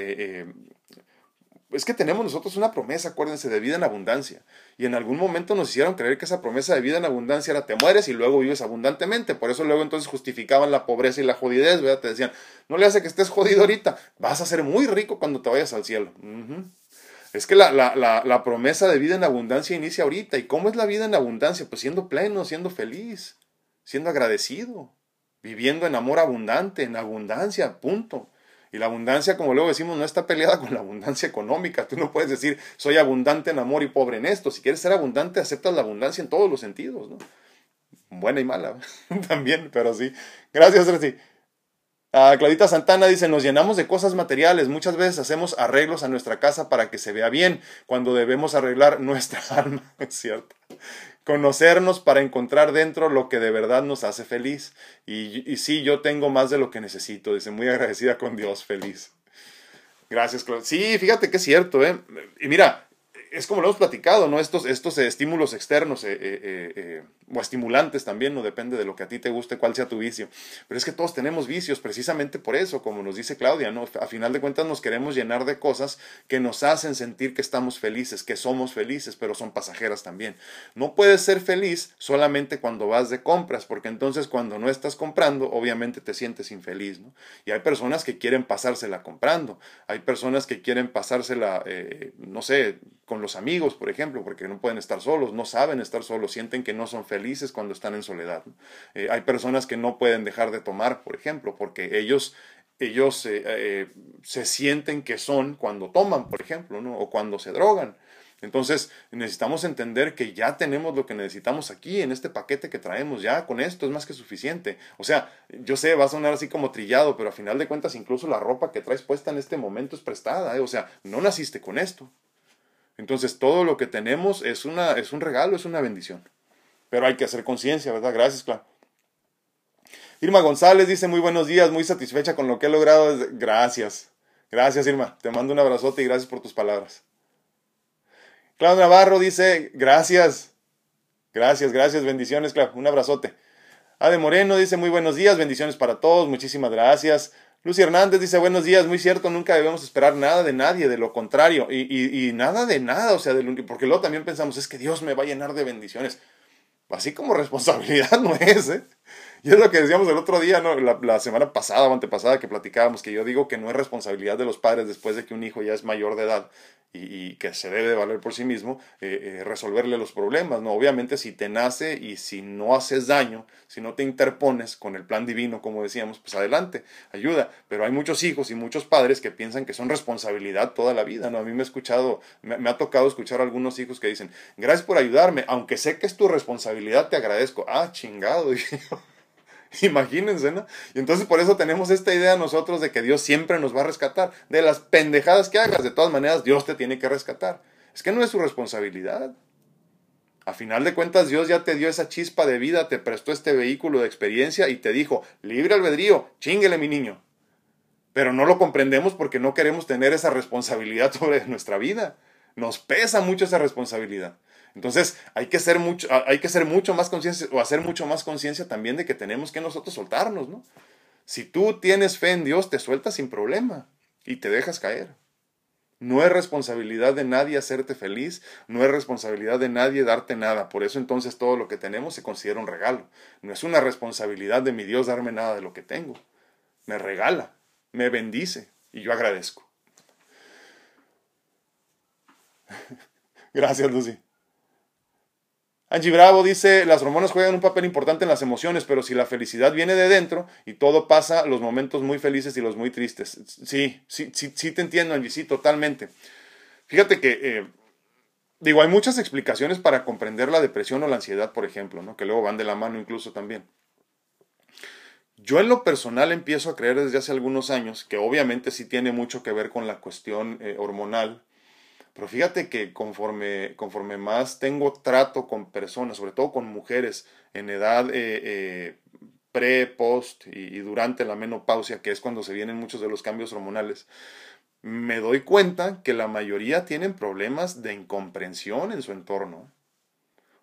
es que tenemos nosotros una promesa, acuérdense, de vida en abundancia. Y en algún momento nos hicieron creer que esa promesa de vida en abundancia era te mueres y luego vives abundantemente. Por eso luego entonces justificaban la pobreza y la jodidez, ¿verdad? Te decían, no le hace que estés jodido ahorita, vas a ser muy rico cuando te vayas al cielo. Es que la, la, la, promesa de vida en abundancia inicia ahorita. ¿Y cómo es la vida en abundancia? Pues siendo pleno, siendo feliz, siendo agradecido, viviendo en amor abundante, en abundancia, punto. Y la abundancia, como luego decimos, no está peleada con la abundancia económica. Tú no puedes decir, soy abundante en amor y pobre en esto. Si quieres ser abundante, aceptas la abundancia en todos los sentidos, ¿no? Buena y mala también, pero sí. Gracias, Reci. Claudita Santana dice, nos llenamos de cosas materiales, muchas veces hacemos arreglos a nuestra casa para que se vea bien, cuando debemos arreglar nuestra alma, cierto conocernos para encontrar dentro lo que de verdad nos hace feliz. Y, y sí, yo tengo más de lo que necesito, dice, muy agradecida con Dios, feliz. Gracias, Claudia. Sí, fíjate que es cierto, ¿eh? Y mira, es como lo hemos platicado, ¿no? Estos, estos estímulos externos eh, eh, eh, o estimulantes también, no depende de lo que a ti te guste, cuál sea tu vicio. Pero es que todos tenemos vicios precisamente por eso, como nos dice Claudia, ¿no? A final de cuentas nos queremos llenar de cosas que nos hacen sentir que estamos felices, que somos felices, pero son pasajeras también. No puedes ser feliz solamente cuando vas de compras, porque entonces cuando no estás comprando, obviamente te sientes infeliz, ¿no? Y hay personas que quieren pasársela comprando, hay personas que quieren pasársela, no sé, con los amigos, por ejemplo, porque no pueden estar solos, no saben estar solos, sienten que no son felices cuando están en soledad. Eh, hay personas que no pueden dejar de tomar, por ejemplo, porque ellos, ellos eh, eh, se sienten que son cuando toman, por ejemplo, o cuando se drogan. Entonces necesitamos entender que ya tenemos lo que necesitamos aquí en este paquete que traemos, ya con esto es más que suficiente. O sea, yo sé, va a sonar así como trillado, pero a final de cuentas incluso la ropa que traes puesta en este momento es prestada, o sea, no naciste con esto. Entonces todo lo que tenemos es, una, es un regalo, es una bendición. Pero hay que hacer conciencia, ¿verdad? Gracias, claro. Irma González dice muy buenos días, muy satisfecha con lo que he logrado. Gracias. Gracias, Irma. Te mando un abrazote y gracias por tus palabras. Claudio Navarro dice, gracias. Gracias, gracias, bendiciones, claro. Un abrazote. Ade Moreno dice, muy buenos días, bendiciones para todos, muchísimas gracias. Lucy Hernández dice, buenos días, muy cierto, nunca debemos esperar nada de nadie, de lo contrario, y, y, nada de nada, o sea, de porque luego también pensamos, es que Dios me va a llenar de bendiciones. Así como responsabilidad no es, ¿eh? Y es lo que decíamos el otro día, ¿no? La, semana pasada o antepasada que platicábamos, que yo digo que no es responsabilidad de los padres después de que un hijo ya es mayor de edad y, que se debe de valer por sí mismo, eh, eh, resolverle los problemas, ¿no? Obviamente si te nace y si no haces daño, si no te interpones con el plan divino, como decíamos, pues adelante, ayuda. Pero hay muchos hijos y muchos padres que piensan que son responsabilidad toda la vida, ¿no? A mí me ha escuchado, me, ha tocado escuchar a algunos hijos que dicen, gracias por ayudarme, aunque sé que es tu responsabilidad, te agradezco. Ah, chingado, Imagínense, ¿no? Y entonces por eso tenemos esta idea nosotros de que Dios siempre nos va a rescatar. De las pendejadas que hagas, de todas maneras, Dios te tiene que rescatar. Es que no es su responsabilidad. A final de cuentas, Dios ya te dio esa chispa de vida, te prestó este vehículo de experiencia y te dijo, libre albedrío, chinguele mi niño. Pero no lo comprendemos porque no queremos tener esa responsabilidad sobre nuestra vida. Nos pesa mucho esa responsabilidad. Entonces hay que ser mucho, hay que ser mucho más conciencia o hacer mucho más conciencia también de que tenemos que nosotros soltarnos, ¿no? Si tú tienes fe en Dios, te sueltas sin problema y te dejas caer. No es responsabilidad de nadie hacerte feliz, no es responsabilidad de nadie darte nada. Por eso entonces todo lo que tenemos se considera un regalo. No es una responsabilidad de mi Dios darme nada de lo que tengo. Me regala, me bendice y yo agradezco. Gracias, Lucy. Angie Bravo dice, las hormonas juegan un papel importante en las emociones, pero si la felicidad viene de dentro y todo pasa, los momentos muy felices y los muy tristes. Sí, sí, sí, sí te entiendo, Angie, sí, totalmente. Fíjate que, eh, digo, hay muchas explicaciones para comprender la depresión o la ansiedad, por ejemplo, ¿no? que luego van de la mano incluso también. Yo en lo personal empiezo a creer desde hace algunos años que obviamente sí tiene mucho que ver con la cuestión eh, hormonal, pero fíjate que conforme, conforme más tengo trato con personas, sobre todo con mujeres en edad eh, eh, pre, post y, durante la menopausia, que es cuando se vienen muchos de los cambios hormonales, me doy cuenta que la mayoría tienen problemas de incomprensión en su entorno.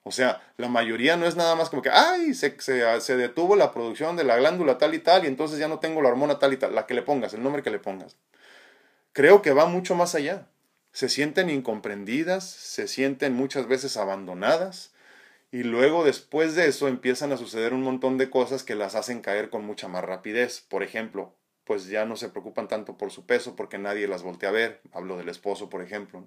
O sea, la mayoría no es nada más como que, ay, se, se, detuvo la producción de la glándula tal y tal y entonces ya no tengo la hormona tal y tal, la que le pongas, el nombre que le pongas. Creo que va mucho más allá. Se sienten incomprendidas, se sienten muchas veces abandonadas y luego después de eso empiezan a suceder un montón de cosas que las hacen caer con mucha más rapidez. Por ejemplo, pues ya no se preocupan tanto por su peso porque nadie las voltea a ver. Hablo del esposo, por ejemplo.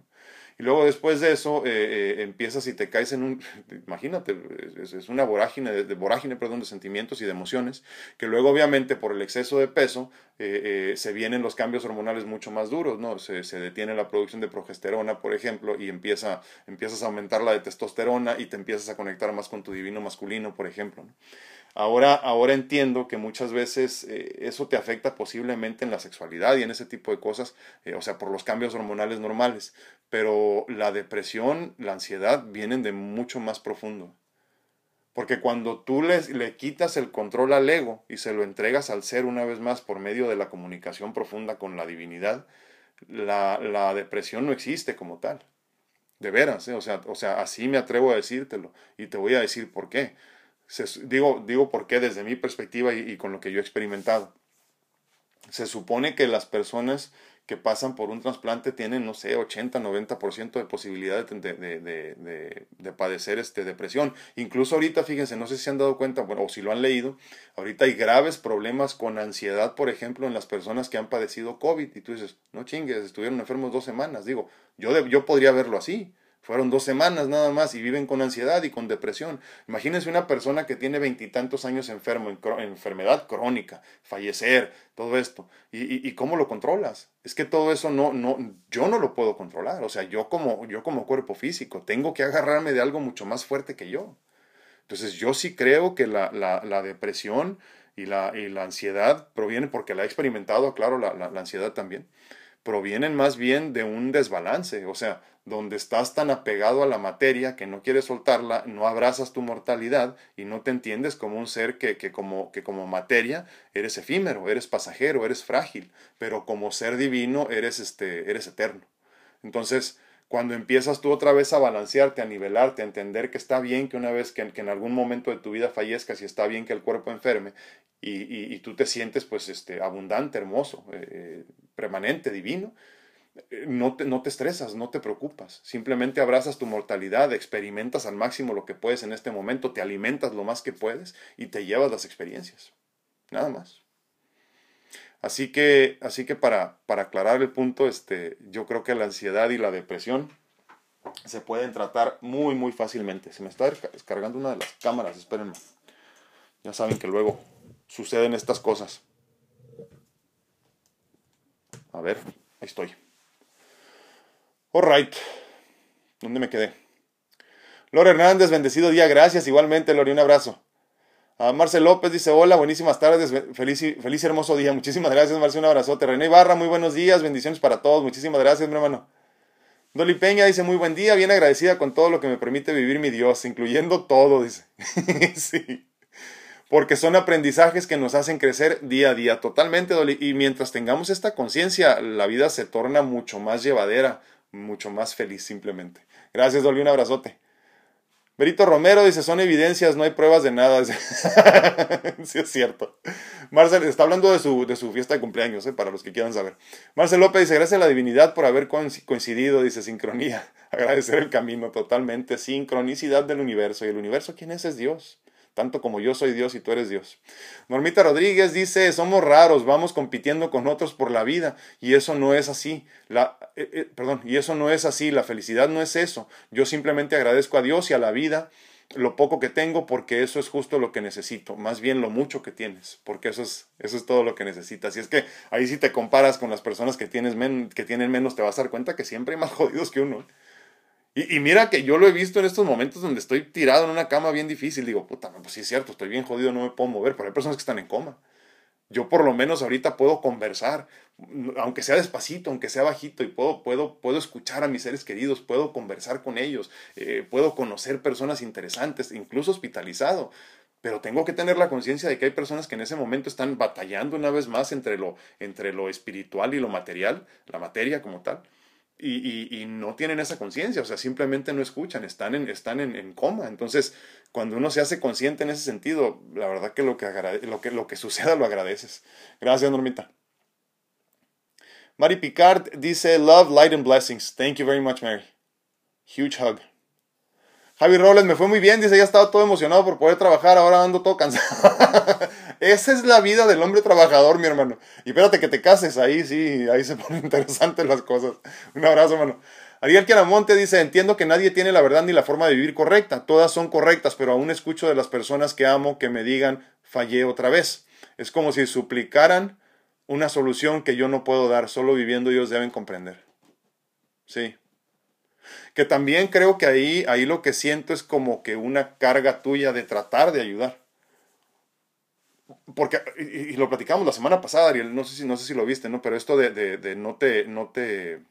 Y luego después de eso eh, eh, empiezas y te caes en un, imagínate, es, una vorágine, de, vorágine perdón, de sentimientos y de emociones, que luego obviamente por el exceso de peso eh, se vienen los cambios hormonales mucho más duros, ¿no? Se, se, detiene la producción de progesterona, por ejemplo, y empieza, empiezas a aumentar la de testosterona y te empiezas a conectar más con tu divino masculino, por ejemplo. ¿no? Ahora, ahora entiendo que muchas veces eh, eso te afecta posiblemente en la sexualidad y en ese tipo de cosas, eh, o sea, por los cambios hormonales normales, pero la depresión, la ansiedad vienen de mucho más profundo. Porque cuando tú le, le quitas el control al ego y se lo entregas al ser una vez más por medio de la comunicación profunda con la divinidad, la, la depresión no existe como tal. De veras, ¿eh? o, sea, o sea, así me atrevo a decírtelo y te voy a decir por qué digo, digo por qué desde mi perspectiva y, con lo que yo he experimentado. Se supone que las personas que pasan por un trasplante tienen, no sé, 80, 90% de posibilidad de, de, de, de, padecer este, depresión. Incluso ahorita, fíjense, no sé si se han dado cuenta, bueno, o si lo han leído, ahorita hay graves problemas con ansiedad, por ejemplo, en las personas que han padecido COVID. Y tú dices, no chingues, estuvieron enfermos dos semanas. Digo, yo, yo podría verlo así. Fueron dos semanas nada más y viven con ansiedad y con depresión. Imagínense una persona que tiene veintitantos años enfermo, en, enfermedad crónica, fallecer, todo esto. Y, y, cómo lo controlas? Es que todo eso no, no, yo no lo puedo controlar. O sea, yo como, yo como cuerpo físico tengo que agarrarme de algo mucho más fuerte que yo. Entonces yo sí creo que la, la, la depresión y la, y la ansiedad provienen, porque la he experimentado, claro, la, la ansiedad también, provienen más bien de un desbalance. O sea, donde estás tan apegado a la materia que no quieres soltarla, no abrazas tu mortalidad y no te entiendes como un ser que, que, como, que como materia eres efímero, eres pasajero, eres frágil, pero como ser divino eres, este, eres eterno. Entonces, cuando empiezas tú otra vez a balancearte, a nivelarte, a entender que está bien que una vez que, en algún momento de tu vida fallezcas y está bien que el cuerpo enferme y, y, tú te sientes pues este, abundante, hermoso, eh, eh, permanente, divino, eh, no te, no te estresas, no te preocupas, simplemente abrazas tu mortalidad, experimentas al máximo lo que puedes en este momento, te alimentas lo más que puedes y te llevas las experiencias. Nada más. Así que, así que para, para aclarar el punto, este, yo creo que la ansiedad y la depresión se pueden tratar muy, muy fácilmente. Se me está descargando una de las cámaras, espérenme. Ya saben que luego suceden estas cosas. A ver, ahí estoy. Alright. ¿Dónde me quedé? Lore Hernández, bendecido día, gracias. Igualmente, Lore, un abrazo. A Marcel López dice, hola, buenísimas tardes, feliz, feliz hermoso día. Muchísimas gracias, Marcel, un abrazote. René Barra, muy buenos días, bendiciones para todos. Muchísimas gracias, mi hermano. Dolly Peña dice, muy buen día, bien agradecida con todo lo que me permite vivir mi Dios, incluyendo todo, dice. sí. Porque son aprendizajes que nos hacen crecer día a día, totalmente. Y mientras tengamos esta conciencia, la vida se torna mucho más llevadera mucho más feliz simplemente. Gracias, Dolly, un abrazote. Berito Romero dice, son evidencias, no hay pruebas de nada. sí, es cierto. Marcel está hablando de su, de su fiesta de cumpleaños, ¿eh? para los que quieran saber. Marcel López dice, gracias a la divinidad por haber coincidido, dice, sincronía. Agradecer el camino totalmente, sincronicidad del universo. ¿Y el universo quién es? Es Dios tanto como yo soy Dios y tú eres Dios. Normita Rodríguez dice, somos raros, vamos compitiendo con otros por la vida y eso no es así. La, eh, eh, perdón, y eso no es así, la felicidad no es eso. Yo simplemente agradezco a Dios y a la vida lo poco que tengo porque eso es justo lo que necesito, más bien lo mucho que tienes, porque eso es, eso es todo lo que necesitas. Y es que ahí si te comparas con las personas que, tienes que tienen menos, te vas a dar cuenta que siempre hay más jodidos que uno. Y, mira que yo lo he visto en estos momentos donde estoy tirado en una cama bien difícil. Digo, puta, pues sí es cierto, estoy bien jodido, no me puedo mover, pero hay personas que están en coma. Yo por lo menos ahorita puedo conversar, aunque sea despacito, aunque sea bajito, y puedo, puedo, puedo escuchar a mis seres queridos, puedo conversar con ellos, eh, puedo conocer personas interesantes, incluso hospitalizado. Pero tengo que tener la conciencia de que hay personas que en ese momento están batallando una vez más entre lo, entre lo espiritual y lo material, la materia como tal y, no tienen esa conciencia, o sea, simplemente no escuchan, están, en, están en, coma. Entonces, cuando uno se hace consciente en ese sentido, la verdad que lo que, lo que, lo que suceda lo agradeces. Gracias, Normita. Mari Picard dice, Love, light and blessings. Thank you very much, Mary. Huge hug. Javi Robles, me fue muy bien, dice, ya estaba todo emocionado por poder trabajar, ahora ando todo cansado. Esa es la vida del hombre trabajador, mi hermano. Y espérate que te cases, ahí sí, ahí se ponen interesantes las cosas. Un abrazo, hermano. Ariel Quiaramonte dice, entiendo que nadie tiene la verdad ni la forma de vivir correcta. Todas son correctas, pero aún escucho de las personas que amo que me digan, fallé otra vez. Es como si suplicaran una solución que yo no puedo dar. Solo viviendo ellos deben comprender. Sí, que también creo que ahí, ahí lo que siento es como que una carga tuya de tratar de ayudar. Porque, y, lo platicamos la semana pasada, Ariel, no sé si, no sé si lo viste, ¿no? Pero esto de, de, de no te, no te,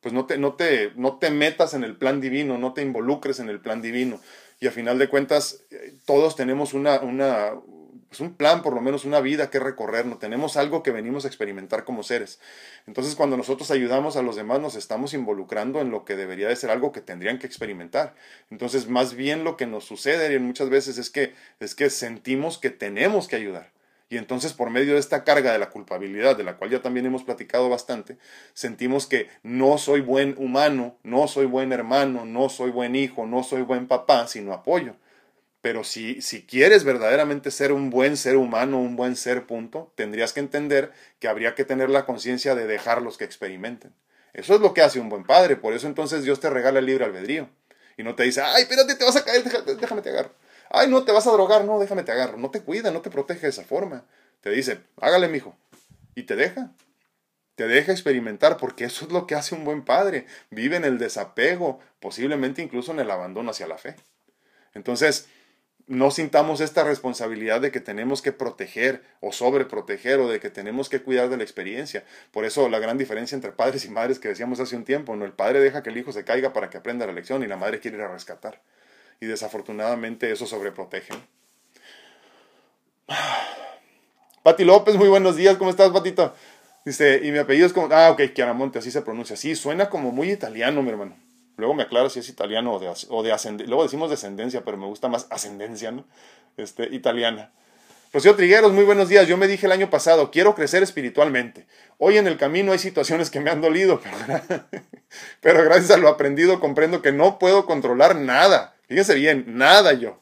pues no te, no, te, no te metas en el plan divino, no te involucres en el plan divino. Y a final de cuentas, eh, todos tenemos una, una, pues un plan, por lo menos una vida que recorrer, no tenemos algo que venimos a experimentar como seres. Entonces, cuando nosotros ayudamos a los demás, nos estamos involucrando en lo que debería de ser algo que tendrían que experimentar. Entonces, más bien lo que nos sucede muchas veces es que es que sentimos que tenemos que ayudar. Y entonces por medio de esta carga de la culpabilidad, de la cual ya también hemos platicado bastante, sentimos que no soy buen humano, no soy buen hermano, no soy buen hijo, no soy buen papá, sino apoyo. Pero si, si quieres verdaderamente ser un buen ser humano, un buen ser punto, tendrías que entender que habría que tener la conciencia de dejarlos que experimenten. Eso es lo que hace un buen padre. Por eso entonces Dios te regala el libre albedrío. Y no te dice, ay, espérate, te vas a caer, déjame, te agarro. Ay, no, te vas a drogar, no, déjame te agarro. No te cuida, no te protege de esa forma. Te dice, hágale, mijo. Y te deja. Te deja experimentar porque eso es lo que hace un buen padre. Vive en el desapego, posiblemente incluso en el abandono hacia la fe. Entonces, no sintamos esta responsabilidad de que tenemos que proteger o sobreproteger o de que tenemos que cuidar de la experiencia. Por eso la gran diferencia entre padres y madres que decíamos hace un tiempo, ¿no? El padre deja que el hijo se caiga para que aprenda la lección y la madre quiere ir a rescatar. Y desafortunadamente eso sobreprotege. Pati López, muy buenos días, ¿cómo estás, Patito? Dice, y mi apellido es como, ah, ok, Chiaramonte, así se pronuncia. Sí, suena como muy italiano, mi hermano. Luego me aclaro si es italiano o de, o de ascendencia. Luego decimos descendencia, pero me gusta más ascendencia, ¿no? Este, italiana. Rocío Trigueros, muy buenos días. Yo me dije el año pasado, quiero crecer espiritualmente. Hoy en el camino hay situaciones que me han dolido, pero, pero gracias a lo aprendido comprendo que no puedo controlar nada. Fíjense bien, nada yo.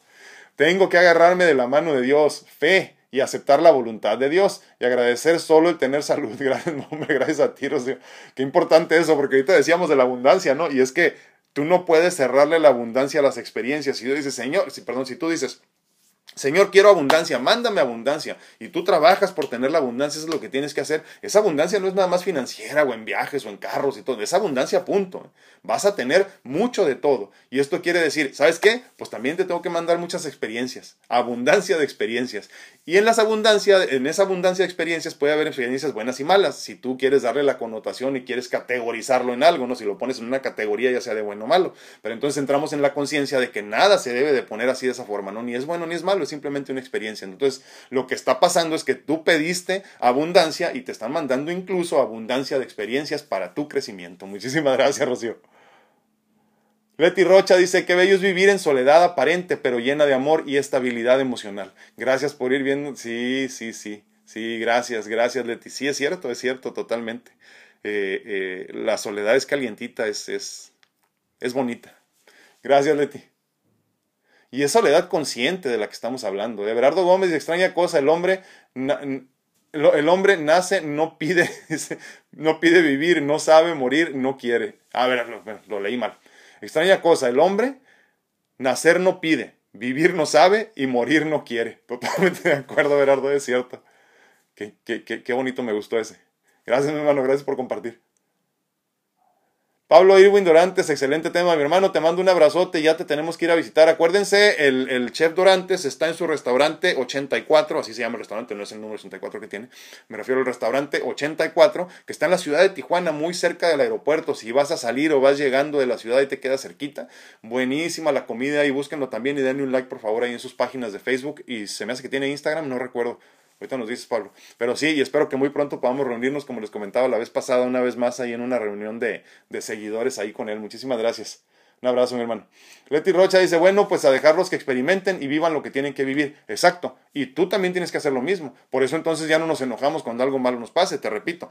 Tengo que agarrarme de la mano de Dios, fe y aceptar la voluntad de Dios y agradecer solo el tener salud. Gracias, hombre, gracias a ti, Rocío. Qué importante eso, porque ahorita decíamos de la abundancia, ¿no? Y es que tú no puedes cerrarle la abundancia a las experiencias. Si tú dices, Señor, si, perdón, si tú dices, Señor, quiero abundancia, mándame abundancia. Y tú trabajas por tener la abundancia, eso es lo que tienes que hacer. Esa abundancia no es nada más financiera o en viajes o en carros y todo. Esa abundancia, punto. Vas a tener mucho de todo. Y esto quiere decir, ¿sabes qué? Pues también te tengo que mandar muchas experiencias. Abundancia de experiencias. Y en, las en esa abundancia de experiencias puede haber experiencias buenas y malas. Si tú quieres darle la connotación y quieres categorizarlo en algo, ¿no? Si lo pones en una categoría, ya sea de bueno o malo. Pero entonces entramos en la conciencia de que nada se debe de poner así de esa forma, ¿no? Ni es bueno ni es malo, simplemente una experiencia. Entonces, lo que está pasando es que tú pediste abundancia y te están mandando incluso abundancia de experiencias para tu crecimiento. Muchísimas gracias, Rocío. Leti Rocha dice que bello es vivir en soledad aparente, pero llena de amor y estabilidad emocional. Gracias por ir viendo. Sí, sí, sí. Sí, gracias, gracias, Leti. Sí, es cierto, es cierto, totalmente. Eh, eh, la soledad es calientita, es, es, es bonita. Gracias, Leti. Y es soledad consciente de la que estamos hablando. De Everardo Gómez, extraña cosa, el hombre, el hombre nace, no pide, no pide vivir, no sabe morir, no quiere. A ver, lo leí mal. Extraña cosa, el hombre Nacer no pide, vivir no sabe y morir no quiere. Totalmente de acuerdo, Gerardo, es cierto. Qué, qué, qué, qué bonito me gustó ese. Gracias, mi hermano, gracias por compartir. Pablo Irwin Dorantes, excelente tema, mi hermano. Te mando un abrazote, ya te tenemos que ir a visitar. Acuérdense, el, chef Dorantes está en su restaurante 84, así se llama el restaurante, no es el número 84 que tiene. Me refiero al restaurante 84, que está en la ciudad de Tijuana, muy cerca del aeropuerto. Si vas a salir o vas llegando de la ciudad y te queda cerquita, buenísima la comida y búsquenlo también y denle un like por favor ahí en sus páginas de Facebook. Y se me hace que tiene Instagram, no recuerdo. Ahorita nos dices, Pablo. Pero sí, y espero que muy pronto podamos reunirnos, como les comentaba la vez pasada, una vez más ahí en una reunión de, de seguidores ahí con él. Muchísimas gracias. Un abrazo, mi hermano. Leti Rocha dice, bueno, pues a dejarlos que experimenten y vivan lo que tienen que vivir. Exacto. Y tú también tienes que hacer lo mismo. Por eso entonces ya no nos enojamos cuando algo malo nos pase, te repito.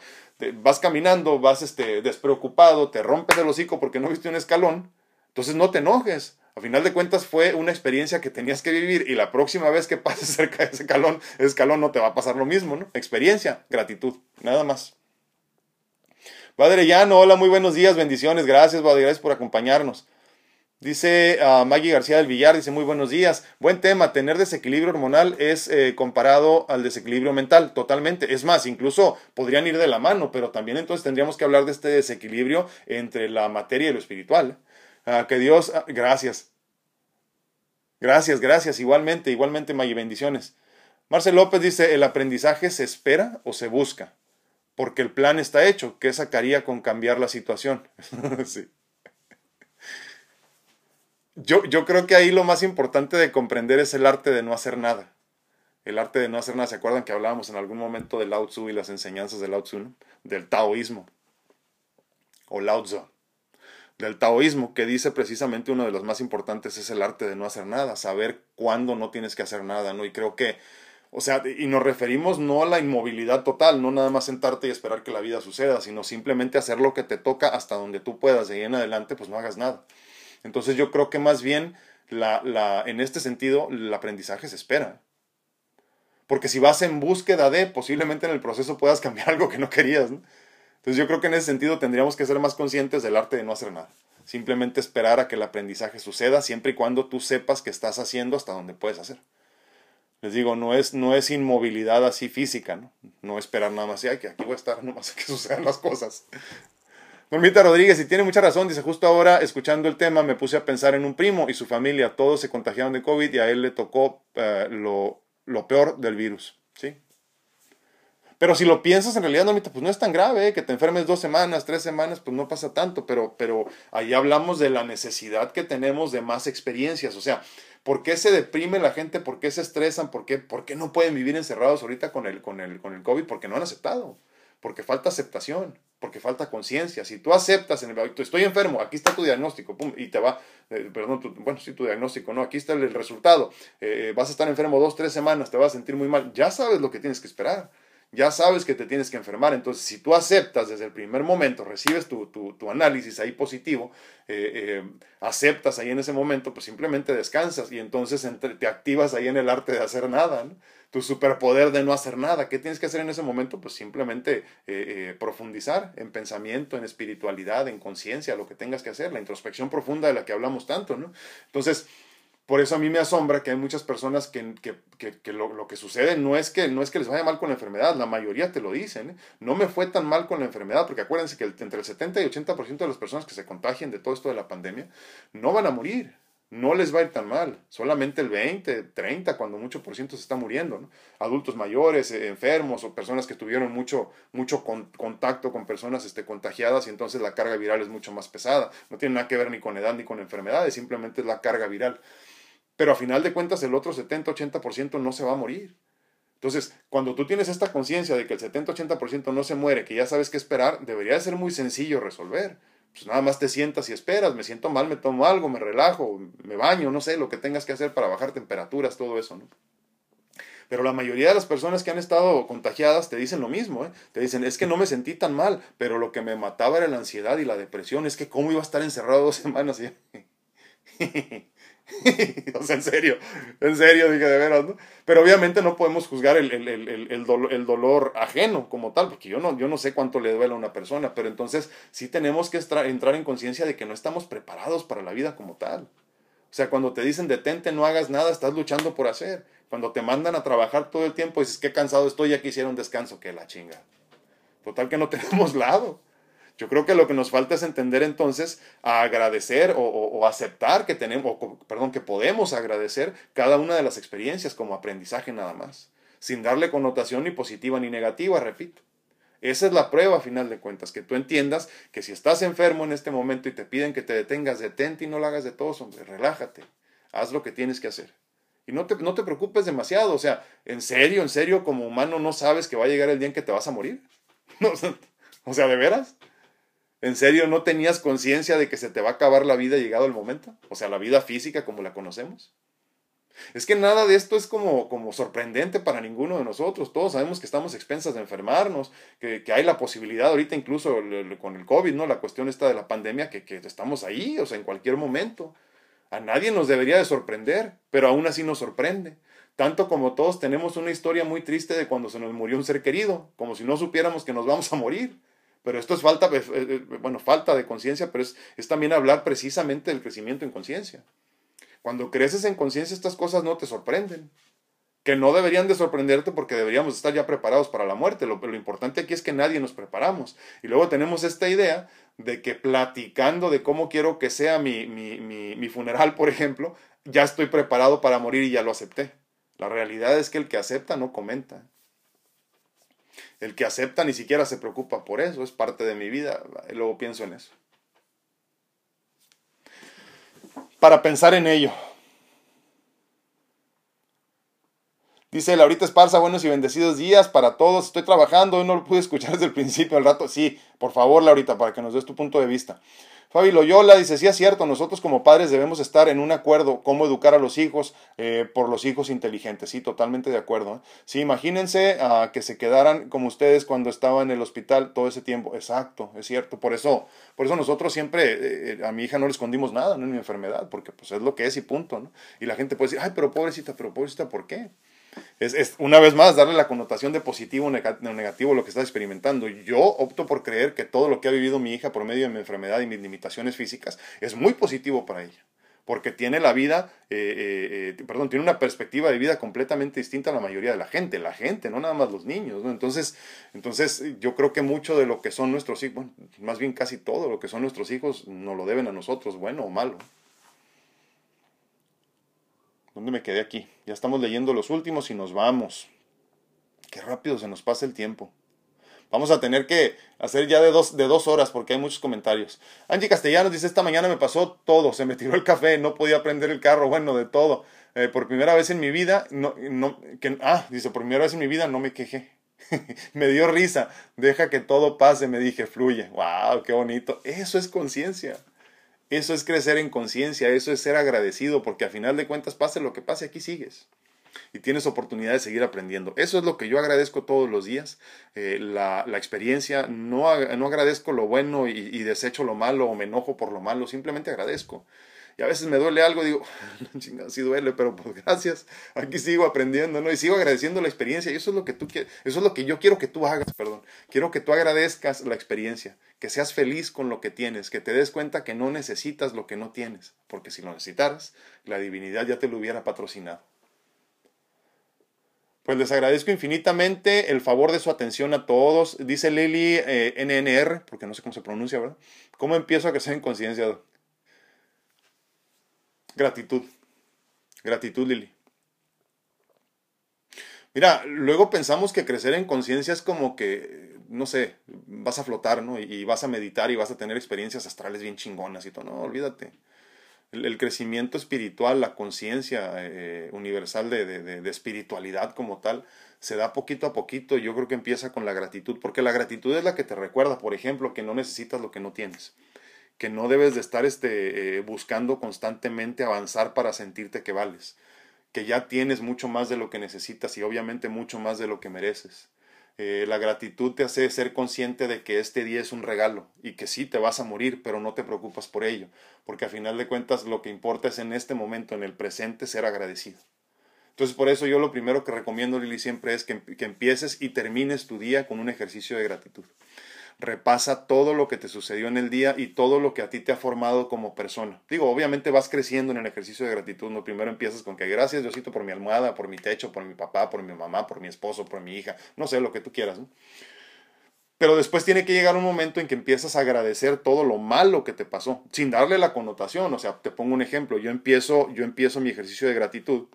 vas caminando, vas este, despreocupado, te rompes el hocico porque no viste un escalón. Entonces no te enojes. A final de cuentas fue una experiencia que tenías que vivir y la próxima vez que pases cerca de ese escalón, escalón no te va a pasar lo mismo, ¿no? Experiencia, gratitud, nada más. Padre Llano, hola, muy buenos días, bendiciones, gracias, Padre, gracias por acompañarnos. Dice uh, Maggie García del Villar, dice muy buenos días. Buen tema, tener desequilibrio hormonal es eh, comparado al desequilibrio mental, totalmente. Es más, incluso podrían ir de la mano, pero también entonces tendríamos que hablar de este desequilibrio entre la materia y lo espiritual. Ah, que Dios, ah, gracias. Gracias, gracias. Igualmente, igualmente, May, bendiciones. Marcel López dice, ¿el aprendizaje se espera o se busca? Porque el plan está hecho. ¿Qué sacaría con cambiar la situación? sí. Yo, yo creo que ahí lo más importante de comprender es el arte de no hacer nada. El arte de no hacer nada. ¿Se acuerdan que hablábamos en algún momento del Lao Tzu y las enseñanzas del Lao Tzu? Del taoísmo. O Lao Tzu del taoísmo, que dice precisamente uno de los más importantes es el arte de no hacer nada, saber cuándo no tienes que hacer nada, ¿no? Y creo que, o sea, y nos referimos no a la inmovilidad total, no nada más sentarte y esperar que la vida suceda, sino simplemente hacer lo que te toca hasta donde tú puedas, de ahí en adelante, pues no hagas nada. Entonces yo creo que más bien, la, la, en este sentido, el aprendizaje se espera. Porque si vas en búsqueda de, posiblemente en el proceso puedas cambiar algo que no querías, ¿no? Entonces yo creo que en ese sentido tendríamos que ser más conscientes del arte de no hacer nada. Simplemente esperar a que el aprendizaje suceda siempre y cuando tú sepas que estás haciendo hasta donde puedes hacer. Les digo, no es, no es inmovilidad así física, ¿no? No esperar nada más, ya que aquí voy a estar nomás a que sucedan las cosas. Normita Rodríguez, y tiene mucha razón, dice, justo ahora, escuchando el tema, me puse a pensar en un primo y su familia, todos se contagiaron de COVID y a él le tocó eh, lo, lo peor del virus, ¿sí? Pero si lo piensas, en realidad, pues no es tan grave, ¿eh? que te enfermes dos semanas, tres semanas, pues no pasa tanto, pero, pero ahí hablamos de la necesidad que tenemos de más experiencias, o sea, ¿por qué se deprime la gente? ¿Por qué se estresan? ¿Por qué, por qué no pueden vivir encerrados ahorita con el, con, el, con el COVID? Porque no han aceptado, porque falta aceptación, porque falta conciencia. Si tú aceptas, en el, estoy enfermo, aquí está tu diagnóstico, pum, y te va, eh, perdón, bueno, sí, tu diagnóstico, no, aquí está el, resultado, eh, vas a estar enfermo dos, tres semanas, te vas a sentir muy mal, ya sabes lo que tienes que esperar ya sabes que te tienes que enfermar. Entonces, si tú aceptas desde el primer momento, recibes tu, tu, análisis ahí positivo, eh, eh, aceptas ahí en ese momento, pues simplemente descansas y entonces te activas ahí en el arte de hacer nada, tu superpoder de no hacer nada. ¿Qué tienes que hacer en ese momento? Pues simplemente eh, profundizar en pensamiento, en espiritualidad, en conciencia, lo que tengas que hacer, la introspección profunda de la que hablamos tanto, ¿no? Entonces, por eso a mí me asombra que hay muchas personas que, que, lo, que sucede no es que, no es que les vaya mal con la enfermedad, la mayoría te lo dicen. ¿eh? No me fue tan mal con la enfermedad, porque acuérdense que entre el 70 y 80% de las personas que se contagien de todo esto de la pandemia no van a morir. No les va a ir tan mal, solamente el 20, 30, cuando mucho por ciento se está muriendo. Adultos mayores, eh, enfermos o personas que tuvieron mucho, mucho contacto con personas este, contagiadas y entonces la carga viral es mucho más pesada. No tiene nada que ver ni con edad ni con enfermedades, simplemente es la carga viral. Pero a final de cuentas el otro 70-80% no se va a morir. Entonces, cuando tú tienes esta conciencia de que el 70-80% no se muere, que ya sabes qué esperar, debería ser muy sencillo resolver. Pues nada más te sientas y esperas, me siento mal, me tomo algo, me relajo, me baño, no sé, lo que tengas que hacer para bajar temperaturas, todo eso, ¿no? Pero la mayoría de las personas que han estado contagiadas te dicen lo mismo, ¿eh? Te dicen, es que no me sentí tan mal, pero lo que me mataba era la ansiedad y la depresión, es que cómo iba a estar encerrado dos semanas. o sea, en serio, en serio, dije de veras. Pero obviamente no podemos juzgar el, el, el, el, dolor, el dolor ajeno como tal, porque yo no, yo no sé cuánto le duele a una persona, pero entonces sí tenemos que entrar en conciencia de que no estamos preparados para la vida como tal. O O sea, cuando te dicen detente, no hagas nada, estás luchando por hacer. Cuando te mandan a trabajar todo el tiempo, dices, qué cansado estoy, ya quisiera un descanso, que la chinga. Total que no tenemos lado. Yo creo que lo que nos falta es entender entonces a agradecer o, aceptar que tenemos, perdón, que podemos agradecer cada una de las experiencias como aprendizaje nada más, sin darle connotación ni positiva ni negativa, repito. Esa es la prueba a final de cuentas, que tú entiendas que si estás enfermo en este momento y te piden que te detengas, detente y no lo hagas de todos, hombre, relájate, haz lo que tienes que hacer. Y no te, no te preocupes demasiado, o sea, en serio, en serio, como humano no sabes que va a llegar el día en que te vas a morir. o sea, ¿de veras? ¿En serio no tenías conciencia de que se te va a acabar la vida llegado el momento? O sea, la vida física como la conocemos. Es que nada de esto es como, como sorprendente para ninguno de nosotros. Todos sabemos que estamos expensas de enfermarnos, que, que hay la posibilidad ahorita incluso con el COVID, ¿no? La cuestión esta de la pandemia, que, que estamos ahí, o sea, en cualquier momento. A nadie nos debería de sorprender, pero aún así nos sorprende. Tanto como todos tenemos una historia muy triste de cuando se nos murió un ser querido, como si no supiéramos que nos vamos a morir. Pero esto es falta, eh, eh, bueno, falta de conciencia, pero es, es también hablar precisamente del crecimiento en conciencia. Cuando creces en conciencia estas cosas no te sorprenden. Que no deberían de sorprenderte porque deberíamos estar ya preparados para la muerte. Lo, importante aquí es que nadie nos preparamos. Y luego tenemos esta idea de que platicando de cómo quiero que sea mi, mi, mi funeral, por ejemplo, ya estoy preparado para morir y ya lo acepté. La realidad es que el que acepta no comenta. El que acepta ni siquiera se preocupa por eso, es parte de mi vida. Y luego pienso en eso. Para pensar en ello. Dice Laurita Esparza, buenos y bendecidos días para todos. Estoy trabajando, hoy no lo pude escuchar desde el principio del rato. Sí, por favor, Laurita, para que nos des tu punto de vista. Fabi Loyola dice, sí es cierto, nosotros como padres debemos estar en un acuerdo cómo educar a los hijos eh, por los hijos inteligentes, sí, totalmente de acuerdo. ¿eh? Sí, imagínense uh, que se quedaran como ustedes cuando estaban en el hospital todo ese tiempo, exacto, es cierto, por eso, por eso nosotros siempre, eh, a mi hija no le escondimos nada, no en mi enfermedad, porque pues es lo que es y punto, ¿no? Y la gente puede decir, ay, pero pobrecita, pero pobrecita, ¿por qué? Es, una vez más darle la connotación de positivo o negativo a lo que está experimentando. Yo opto por creer que todo lo que ha vivido mi hija por medio de mi enfermedad y mis limitaciones físicas es muy positivo para ella. Porque tiene la vida, eh, eh, eh, perdón, tiene una perspectiva de vida completamente distinta a la mayoría de la gente. La gente, no nada más los niños. Entonces, entonces, yo creo que mucho de lo que son nuestros hijos, bueno, más bien casi todo lo que son nuestros hijos, nos lo deben a nosotros, bueno o malo. ¿Dónde me quedé aquí? Ya estamos leyendo los últimos y nos vamos. Qué rápido se nos pasa el tiempo. Vamos a tener que hacer ya de dos, de dos horas porque hay muchos comentarios. Angie Castellanos dice, esta mañana me pasó todo, se me tiró el café, no podía prender el carro, bueno, de todo. Eh, por primera vez en mi vida, no, no, que, ah, dice, por primera vez en mi vida no me quejé. me dio risa, deja que todo pase, me dije, fluye. ¡Wow! ¡Qué bonito! Eso es conciencia. Eso es crecer en conciencia, eso es ser agradecido, porque a final de cuentas, pase lo que pase, aquí sigues. Y tienes oportunidad de seguir aprendiendo. Eso es lo que yo agradezco todos los días, eh, la, experiencia. No, no, agradezco lo bueno y, y desecho lo malo o me enojo por lo malo, simplemente agradezco y a veces me duele algo, digo, chingada, sí duele, pero pues gracias, aquí sigo aprendiendo, ¿no? Y sigo agradeciendo la experiencia, y eso es lo que tú quieres, eso es lo que yo quiero que tú hagas, perdón, quiero que tú agradezcas la experiencia, que seas feliz con lo que tienes, que te des cuenta que no necesitas lo que no tienes, porque si lo necesitaras, la divinidad ya te lo hubiera patrocinado. Pues les agradezco infinitamente el favor de su atención a todos. Dice Lili eh, NNR, porque no sé cómo se pronuncia, ¿verdad? ¿Cómo empiezo a crecer en conciencia? Gratitud. Gratitud, Lili. Mira, luego pensamos que crecer en conciencia es como que, no sé, vas a flotar, ¿no? Y, vas a meditar y vas a tener experiencias astrales bien chingonas y todo. No, olvídate. El, crecimiento espiritual, la conciencia eh, universal de, de, de, espiritualidad como tal, se da poquito a poquito. Yo creo que empieza con la gratitud, porque la gratitud es la que te recuerda, por ejemplo, que no necesitas lo que no tienes que no debes de estar este, eh, buscando constantemente avanzar para sentirte que vales, que ya tienes mucho más de lo que necesitas y obviamente mucho más de lo que mereces. Eh, la gratitud te hace ser consciente de que este día es un regalo y que sí te vas a morir, pero no te preocupas por ello, porque a final de cuentas lo que importa es en este momento, en el presente, ser agradecido. Entonces por eso yo lo primero que recomiendo, Lili, siempre es que, que empieces y termines tu día con un ejercicio de gratitud. Repasa todo lo que te sucedió en el día y todo lo que a ti te ha formado como persona. Digo, obviamente vas creciendo en el ejercicio de gratitud, ¿no? Primero empiezas con que gracias Diosito por mi almohada, por mi techo, por mi papá, por mi mamá, por mi esposo, por mi hija, no sé, lo que tú quieras. Pero después tiene que llegar un momento en que empiezas a agradecer todo lo malo que te pasó, sin darle la connotación. O sea, te pongo un ejemplo. Yo empiezo, yo empiezo mi ejercicio de gratitud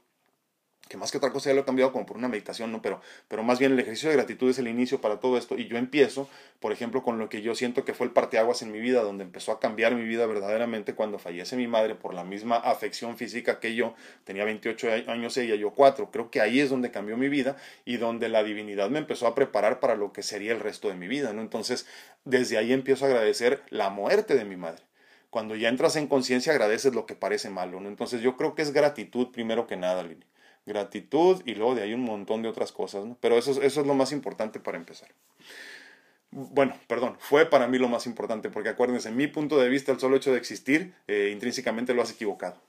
que más que otra cosa ya lo he cambiado como por una meditación, ¿no? Pero, pero más bien el ejercicio de gratitud es el inicio para todo esto. Y yo empiezo, por ejemplo, con lo que yo siento que fue el parteaguas en mi vida, donde empezó a cambiar mi vida verdaderamente cuando fallece mi madre por la misma afección física que yo. Tenía 28 años ella, yo 4. Creo que ahí es donde cambió mi vida y donde la divinidad me empezó a preparar para lo que sería el resto de mi vida, ¿no? Entonces, desde ahí empiezo a agradecer la muerte de mi madre cuando ya entras en conciencia agradeces lo que parece malo, ¿no? Entonces yo creo que es gratitud primero que nada, Lili gratitud y luego de ahí un montón de otras cosas, ¿no? Pero eso, eso es lo más importante para empezar. Bueno, perdón, fue para mí lo más importante, porque acuérdense, en mi punto de vista, el solo hecho de existir, eh, intrínsecamente lo has equivocado.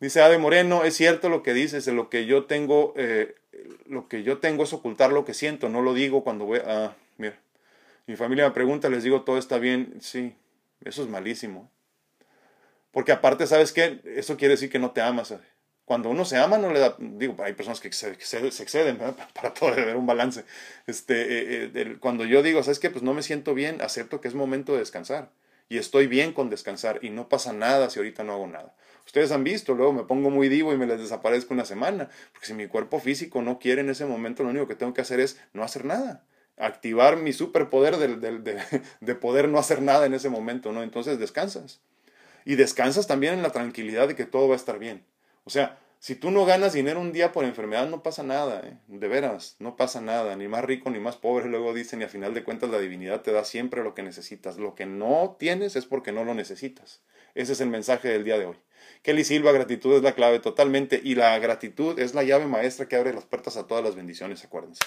Dice Ade Moreno, es cierto lo que dices, lo que yo tengo, eh, lo que yo tengo es ocultar lo que siento, no lo digo cuando voy, ah, mira, mi familia me pregunta, les digo, todo está bien, sí, eso es malísimo. Porque aparte, ¿sabes qué? Eso quiere decir que no te amas. Cuando uno se ama, no le da, digo, hay personas que se, exceden, para todo haber un balance. Este, eh, eh, cuando yo digo, ¿sabes qué? Pues no me siento bien, acepto que es momento de descansar. Y estoy bien con descansar y no pasa nada si ahorita no hago nada. Ustedes han visto, luego me pongo muy divo y me les desaparezco una semana. Porque si mi cuerpo físico no quiere en ese momento, lo único que tengo que hacer es no hacer nada. Activar mi superpoder de, de, de poder no hacer nada en ese momento, ¿no? Entonces descansas. Y descansas también en la tranquilidad de que todo va a estar bien. O sea, si tú no ganas dinero un día por enfermedad, no pasa nada, ¿eh? de veras, no pasa nada, ni más rico ni más pobre, luego dicen, y a final de cuentas la divinidad te da siempre lo que necesitas. Lo que no tienes es porque no lo necesitas. Ese es el mensaje del día de hoy. Kelly Silva, gratitud es la clave totalmente, y la gratitud es la llave maestra que abre las puertas a todas las bendiciones, acuérdense.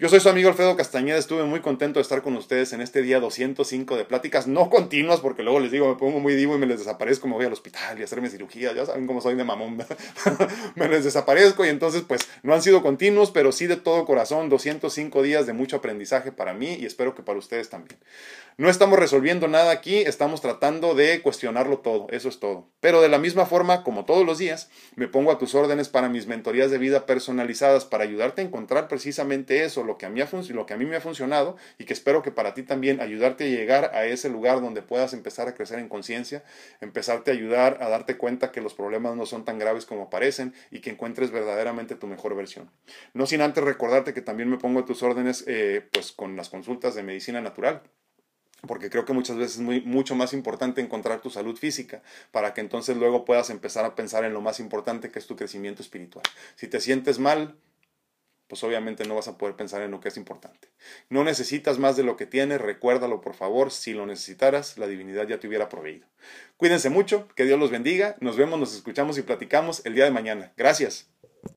Yo soy su amigo Alfredo Castañeda, estuve muy contento de estar con ustedes en este día 205 de pláticas, no continuas, porque luego les digo, me pongo muy divo y me les desaparezco, me voy al hospital y hacerme cirugía, ya saben cómo soy de mamón, me les desaparezco y entonces pues no han sido continuos, pero sí de todo corazón, 205 días de mucho aprendizaje para mí y espero que para ustedes también. No estamos resolviendo nada aquí, estamos tratando de cuestionarlo todo, eso es todo. Pero de la misma forma, como todos los días, me pongo a tus órdenes para mis mentorías de vida personalizadas, para ayudarte a encontrar precisamente eso, lo que a mí, me ha funcionado y que espero que para ti también ayudarte a llegar a ese lugar donde puedas empezar a crecer en conciencia, empezarte a ayudar a darte cuenta que los problemas no son tan graves como parecen y que encuentres verdaderamente tu mejor versión. No sin antes recordarte que también me pongo a tus órdenes eh, pues con las consultas de medicina natural porque creo que muchas veces es muy, mucho más importante encontrar tu salud física para que entonces luego puedas empezar a pensar en lo más importante que es tu crecimiento espiritual. Si te sientes mal, pues obviamente no vas a poder pensar en lo que es importante. No necesitas más de lo que tienes, recuérdalo por favor, si lo necesitaras, la divinidad ya te hubiera proveído. Cuídense mucho, que Dios los bendiga, nos vemos, nos escuchamos y platicamos el día de mañana. Gracias.